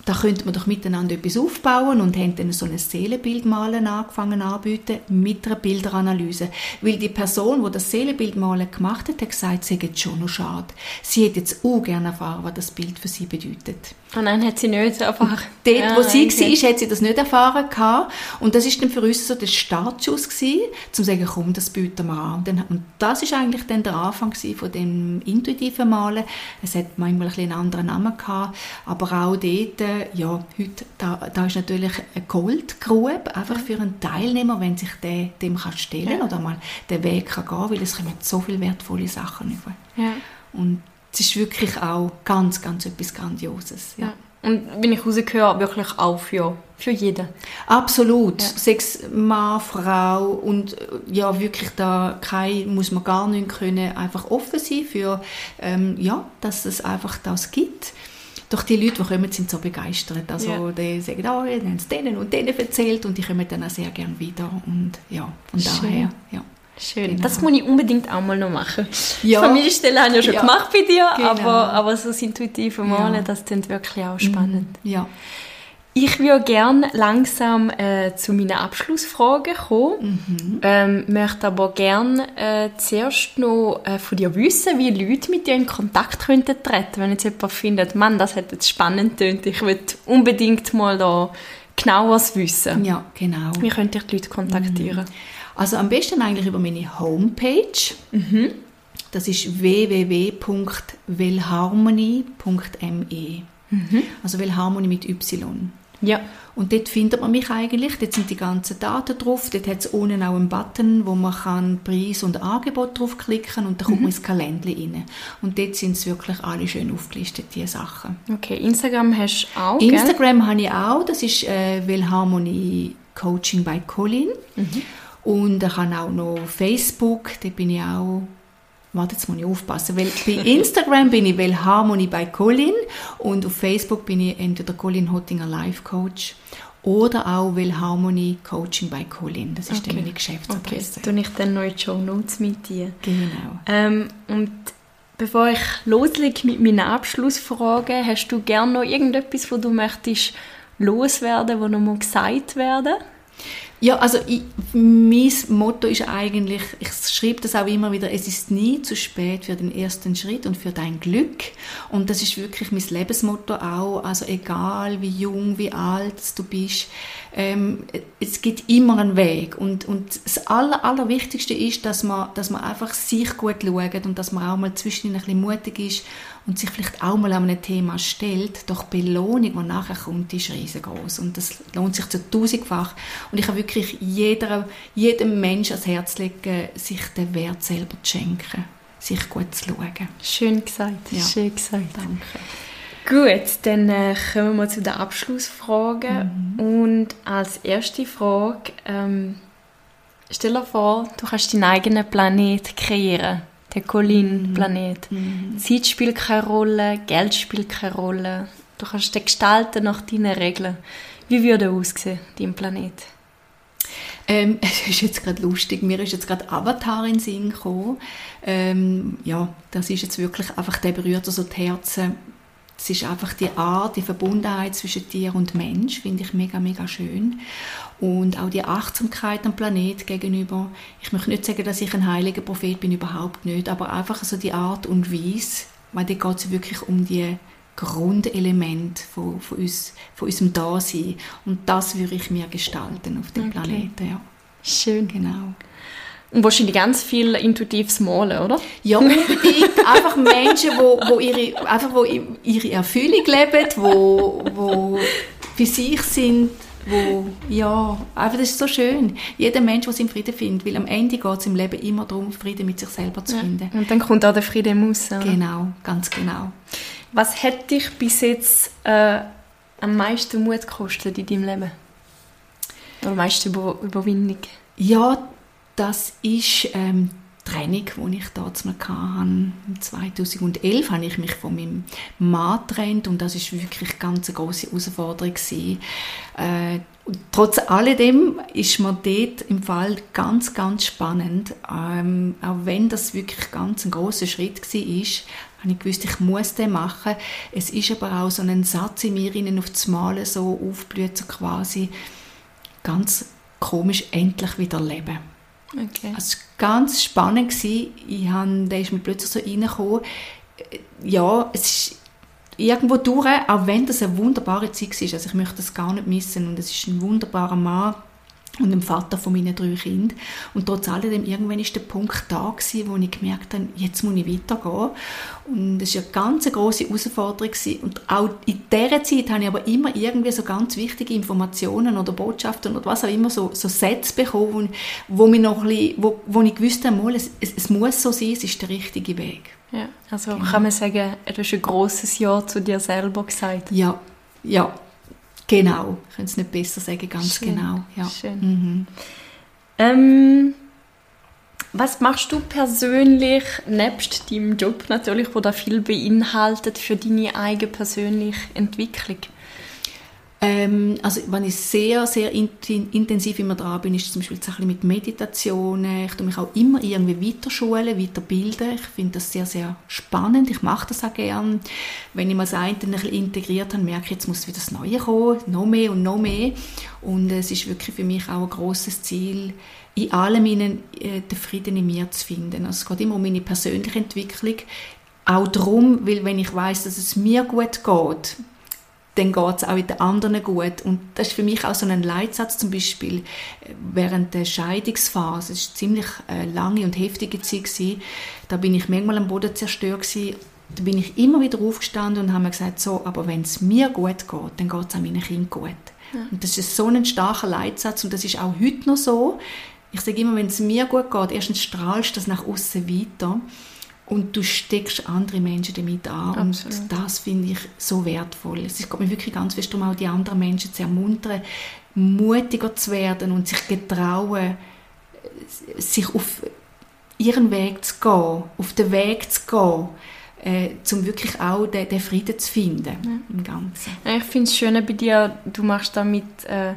da könnte man doch miteinander etwas aufbauen und haben dann so ein Seelenbild malen angefangen anbieten mit einer Bilderanalyse. Weil die Person, die das Seelenbild malen gemacht hat, hat gesagt, sie hätte schon noch schade. Sie hätte jetzt auch gerne erfahren, was das Bild für sie bedeutet. Oh nein, hat sie nicht erfahren. Dort, ja, wo sie okay. war, hat sie das nicht erfahren gehabt. Und das ist dann für uns so der Startschuss gewesen, um zu sagen, komm, das bieten wir an. Und, dann, und das ist eigentlich dann der Anfang von dem intuitiven Malen. Es hat manchmal ein einen anderen Namen gehabt, aber auch dort, äh, ja, heute, da, da ist natürlich eine Goldgrube, einfach für einen Teilnehmer, wenn sich der dem kann stellen ja. oder mal den Weg kann gehen, weil es kommen so viele wertvolle Sachen über. Ja. Und es ist wirklich auch ganz, ganz etwas Grandioses. Ja. Und wenn ich rausgehöre, wirklich auch für, für jeden. Absolut. Ja. Sechs Mann, Frau und ja, wirklich da kein, muss man gar nicht können, einfach offen sein für, ähm, ja, dass es einfach das gibt. Doch die Leute, die kommen, sind so begeistert. Also ja. die sagen, oh, wir haben es denen und denen erzählt und die kommen dann auch sehr gerne wieder. Und ja, von Schön. daher, ja. Schön. Genau. Das muss ich unbedingt auch mal noch machen. Ja. Familienstelle habe ich ja schon ja. gemacht bei dir, genau. aber, aber so das intuitive Malen, ja. das klingt wirklich auch spannend. Mhm. Ja. Ich würde gerne langsam äh, zu meinen Abschlussfragen kommen, mhm. ähm, möchte aber gerne äh, zuerst noch äh, von dir wissen, wie Leute mit dir in Kontakt könnten treten, wenn jetzt jemand findet, Mann, das hat jetzt spannend tönt, ich will unbedingt mal da genaueres wissen. Ja, genau. Wie könnte ich die Leute kontaktieren? Mhm. Also am besten eigentlich über meine Homepage. Mhm. Das ist www.wellharmony.me. Mhm. Also Wellharmony mit Y. Ja. Und dort findet man mich eigentlich. Dort sind die ganzen Daten drauf. Dort hat es unten auch einen Button, wo man kann Preis und Angebot draufklicken und dann kommt mhm. man ins Kalender rein. Und dort sind es wirklich alle schön aufgelistet, diese Sachen. Okay, Instagram hast du auch, Instagram habe ich auch. Das ist äh, Wellharmony Coaching by Colin. Mhm. Und ich habe auch noch Facebook, da bin ich auch warte, jetzt muss ich aufpassen, weil bei Instagram bin ich Well Harmony bei Colin und auf Facebook bin ich entweder Colin Hottinger Life Coach oder auch Well Harmony Coaching bei Colin. Das ist okay. dann meine Geschäftsadresse. Okay, tue ich dann die Show Notes mit dir. Genau. Ähm, und bevor ich loslege mit meinen Abschlussfragen, hast du gerne noch irgendetwas, wo du möchtest loswerden, wo noch mal gesagt werden? Ja, also ich, mein Motto ist eigentlich, ich schreibe das auch immer wieder, es ist nie zu spät für den ersten Schritt und für dein Glück. Und das ist wirklich mein Lebensmotto auch. Also egal wie jung, wie alt du bist, ähm, es gibt immer einen Weg. Und, und das Aller, Allerwichtigste ist, dass man, dass man einfach sich gut schaut und dass man auch mal zwischendurch ein bisschen mutig ist und sich vielleicht auch mal an einem Thema stellt, doch die Belohnung, die nachher kommt, ist riesengroß und das lohnt sich zu tausendfach. Und ich habe wirklich jeder, jedem Menschen ans Herz legen, sich den Wert selber zu schenken, sich gut zu schauen. Schön gesagt, ja. schön gesagt. Danke. Gut, dann äh, kommen wir zu den Abschlussfragen. Mhm. Und als erste Frage, ähm, stell dir vor, du kannst deinen eigenen Planet kreieren der Colin-Planet. Mhm. Zeit spielt keine Rolle, Geld spielt keine Rolle. Du kannst den gestalten nach deinen Regeln. Wie würde er aussehen, dein Planet? Ähm, es ist jetzt gerade lustig, mir ist jetzt gerade Avatar in den Sinn gekommen. Ähm, ja, das ist jetzt wirklich einfach, der berührt also die Herzen. Es ist einfach die Art, die Verbundenheit zwischen Tier und Mensch, finde ich mega, mega schön und auch die Achtsamkeit am Planet gegenüber. Ich möchte nicht sagen, dass ich ein heiliger Prophet bin, überhaupt nicht, aber einfach so die Art und Weise, weil da geht es wirklich um die Grundelemente von, von, uns, von unserem Dasein und das würde ich mir gestalten auf dem okay. Planeten. Ja. Schön. Genau. Und wahrscheinlich ganz viel intuitives Malen, oder? Ja, unbedingt. einfach Menschen, wo, wo ihre, einfach wo ihre Erfüllung leben, wo, wo für sich sind, wo, ja, einfach das ist so schön. Jeder Mensch, der seinen Frieden findet, weil am Ende geht es im Leben immer darum, Frieden mit sich selber zu finden. Ja. Und dann kommt auch der Frieden im Aussen. Genau, ganz genau. Was hat dich bis jetzt äh, am meisten Mut gekostet in deinem Leben? Oder am meisten Über Überwindung? Ja, das ist ähm, Training, die ich damals mal hatte. 2011 habe ich mich von meinem Mann getrennt und das ist wirklich ganz eine große Herausforderung gewesen. Äh, trotz alledem ist mir dort im Fall ganz, ganz spannend. Ähm, auch wenn das wirklich ganz ein großer Schritt war, habe ich gewusst, ich muss den machen. Es ist aber auch so ein Satz in mir innen auf das Malen so aufblüht, so quasi ganz komisch endlich wieder leben. Okay. Also, war ganz spannend. Ich habe, da ist mir plötzlich so reingekommen. Ja, es ist irgendwo durch, auch wenn das eine wunderbare Zeit war. Also ich möchte das gar nicht missen. Und es ist ein wunderbarer Mann und dem Vater von meinen drei Kindern. Und trotz alledem, irgendwann ist der Punkt da gewesen, wo ich gemerkt habe, jetzt muss ich weitergehen. Und das war eine ganz große Herausforderung. Gewesen. Und auch in dieser Zeit habe ich aber immer irgendwie so ganz wichtige Informationen oder Botschaften oder was auch immer, so, so Sätze bekommen, wo, mich noch ein bisschen, wo, wo ich gewusst habe, es, es, es muss so sein, es ist der richtige Weg. Ja, also genau. kann man sagen, du hast ein grosses Ja zu dir selber gesagt. Ja, ja, Genau, ich könnte es nicht besser sagen, ganz Schön. genau. Ja. Schön. Mhm. Ähm, was machst du persönlich, nebst deinem Job natürlich, wo da viel beinhaltet, für deine eigene persönliche Entwicklung? Ähm, also wenn ich sehr, sehr intensiv immer dran bin, ist zum Beispiel bisschen mit Meditationen. Ich tue mich auch immer irgendwie weiterschulen, weiterbilden. Ich finde das sehr, sehr spannend. Ich mache das auch gerne. Wenn ich mal das eine ein bisschen integriert habe, merke ich, jetzt muss wieder das Neue kommen, noch mehr und noch mehr. Und es ist wirklich für mich auch ein großes Ziel, in allem ihnen äh, den Frieden in mir zu finden. Also es geht immer um meine persönliche Entwicklung. Auch darum, weil wenn ich weiß, dass es mir gut geht, dann geht es auch den anderen gut. Und das ist für mich auch so ein Leitsatz, zum Beispiel äh, während der Scheidungsphase, es war eine ziemlich äh, lange und heftige Zeit, gewesen, da bin ich manchmal am Boden zerstört gewesen, da bin ich immer wieder aufgestanden und habe mir gesagt, so, aber wenn es mir gut geht, dann geht es auch meinen Kindern gut. Ja. Und das ist so ein starker Leitsatz und das ist auch heute noch so. Ich sage immer, wenn es mir gut geht, erstens strahlst du das nach außen weiter und du steckst andere Menschen damit an. Absolut. Und das finde ich so wertvoll. Es geht mir wirklich ganz fest darum, auch die anderen Menschen zu ermuntern, mutiger zu werden und sich getrauen, sich auf ihren Weg zu gehen, auf den Weg zu gehen, äh, um wirklich auch den, den Frieden zu finden ja. im Ganzen. Ja, ich finde es schön bei dir, du machst damit äh,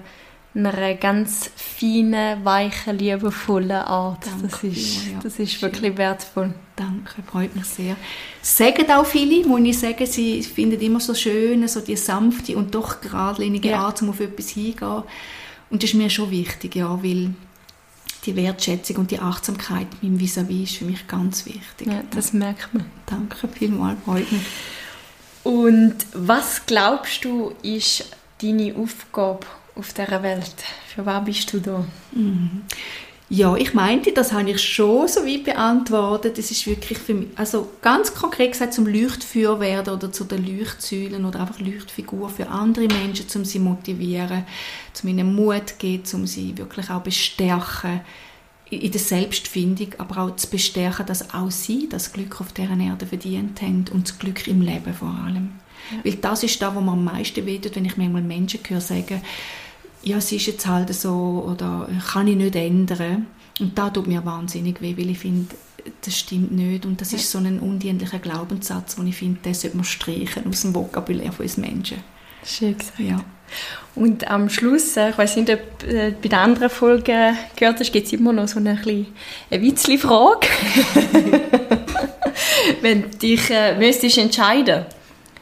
einer ganz feinen, weichen, liebevollen Art. Danke, das ist, ja. das ist wirklich wertvoll. Danke, freut mich sehr. Sagen auch viele, muss ich sagen, sie finden immer so schön, so die sanfte und doch geradlinige ja. Art, um auf etwas hingehen. Und das ist mir schon wichtig, ja, weil die Wertschätzung und die Achtsamkeit meinem Vis-à-vis ist für mich ganz wichtig. Ja, das merkt man. Danke vielmals, freut mich. Und was glaubst du, ist deine Aufgabe auf dieser Welt? Für was bist du da? Mhm. Ja, ich meinte, das habe ich schon so weit beantwortet. Es ist wirklich für mich, also ganz konkret gesagt, zum Leuchtführer werden oder zu den Leuchtsäulen oder einfach Leuchtfigur für andere Menschen, um sie motivieren, um ihnen Mut geben, um sie wirklich auch bestärken in der Selbstfindung, aber auch zu bestärken, dass auch sie das Glück auf deren Erde verdient haben und das Glück im Leben vor allem. Ja. Weil das ist da, wo man am meisten wehtut, wenn ich manchmal Menschen höre sagen, ja, es ist jetzt halt so oder kann ich nicht ändern. Und da tut mir wahnsinnig weh, weil ich finde, das stimmt nicht. Und das ja. ist so ein undienlicher Glaubenssatz, den ich finde, den sollte man streichen aus dem Vokabular von uns Menschen. Schön gesagt. Ja. Und am Schluss, äh, ich weiß nicht, ob du äh, bei den anderen Folgen gehört hast, gibt es immer noch so eine, eine Witzli-Frage. Wenn du dich äh, müsstest entscheiden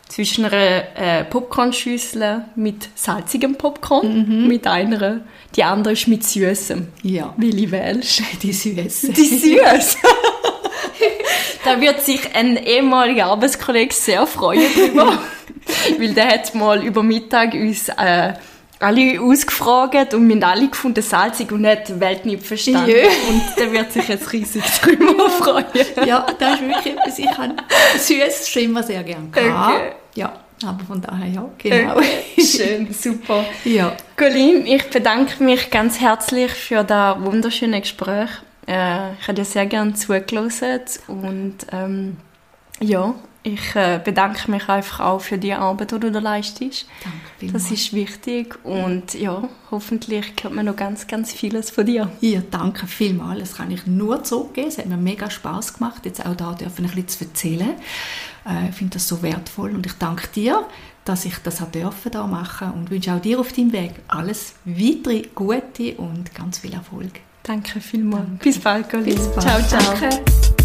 zwischen einer äh, Popcornschüssel mit salzigem Popcorn, mhm. mit einer, die andere ist mit süßem. Ja. Welche wählst Die süße. Die süße. da wird sich ein ehemaliger Arbeitskollege sehr freuen drüber, weil der hat mal über Mittag uns äh, alle ausgefragt und wir haben alle gefunden salzig und nicht die Welt nicht verstanden. Jö. Und der wird sich jetzt riesig drüber freuen. Ja, das ist wirklich etwas, ich habe süß schon immer sehr gerne Okay. Ja, Aber von daher, ja, genau. Schön, super. Ja. Colin, ich bedanke mich ganz herzlich für das wunderschöne Gespräch. Äh, ich habe dir sehr gerne zugelassen und ähm, ja, ich äh, bedanke mich einfach auch für die Arbeit, die du da leistest. Danke Das ist wichtig und ja, hoffentlich hört man noch ganz, ganz vieles von dir. Ja, danke vielmals. Das kann ich nur zurückgeben. Es hat mir mega Spaß gemacht, jetzt auch da dürfen ein bisschen zu erzählen. Äh, ich finde das so wertvoll und ich danke dir, dass ich das dürfen da machen und wünsche auch dir auf deinem Weg alles weitere Gute und ganz viel Erfolg. Danke vielmals. Danke. Bis bald, Colin. Bis bald. Ciao, ciao. Danke.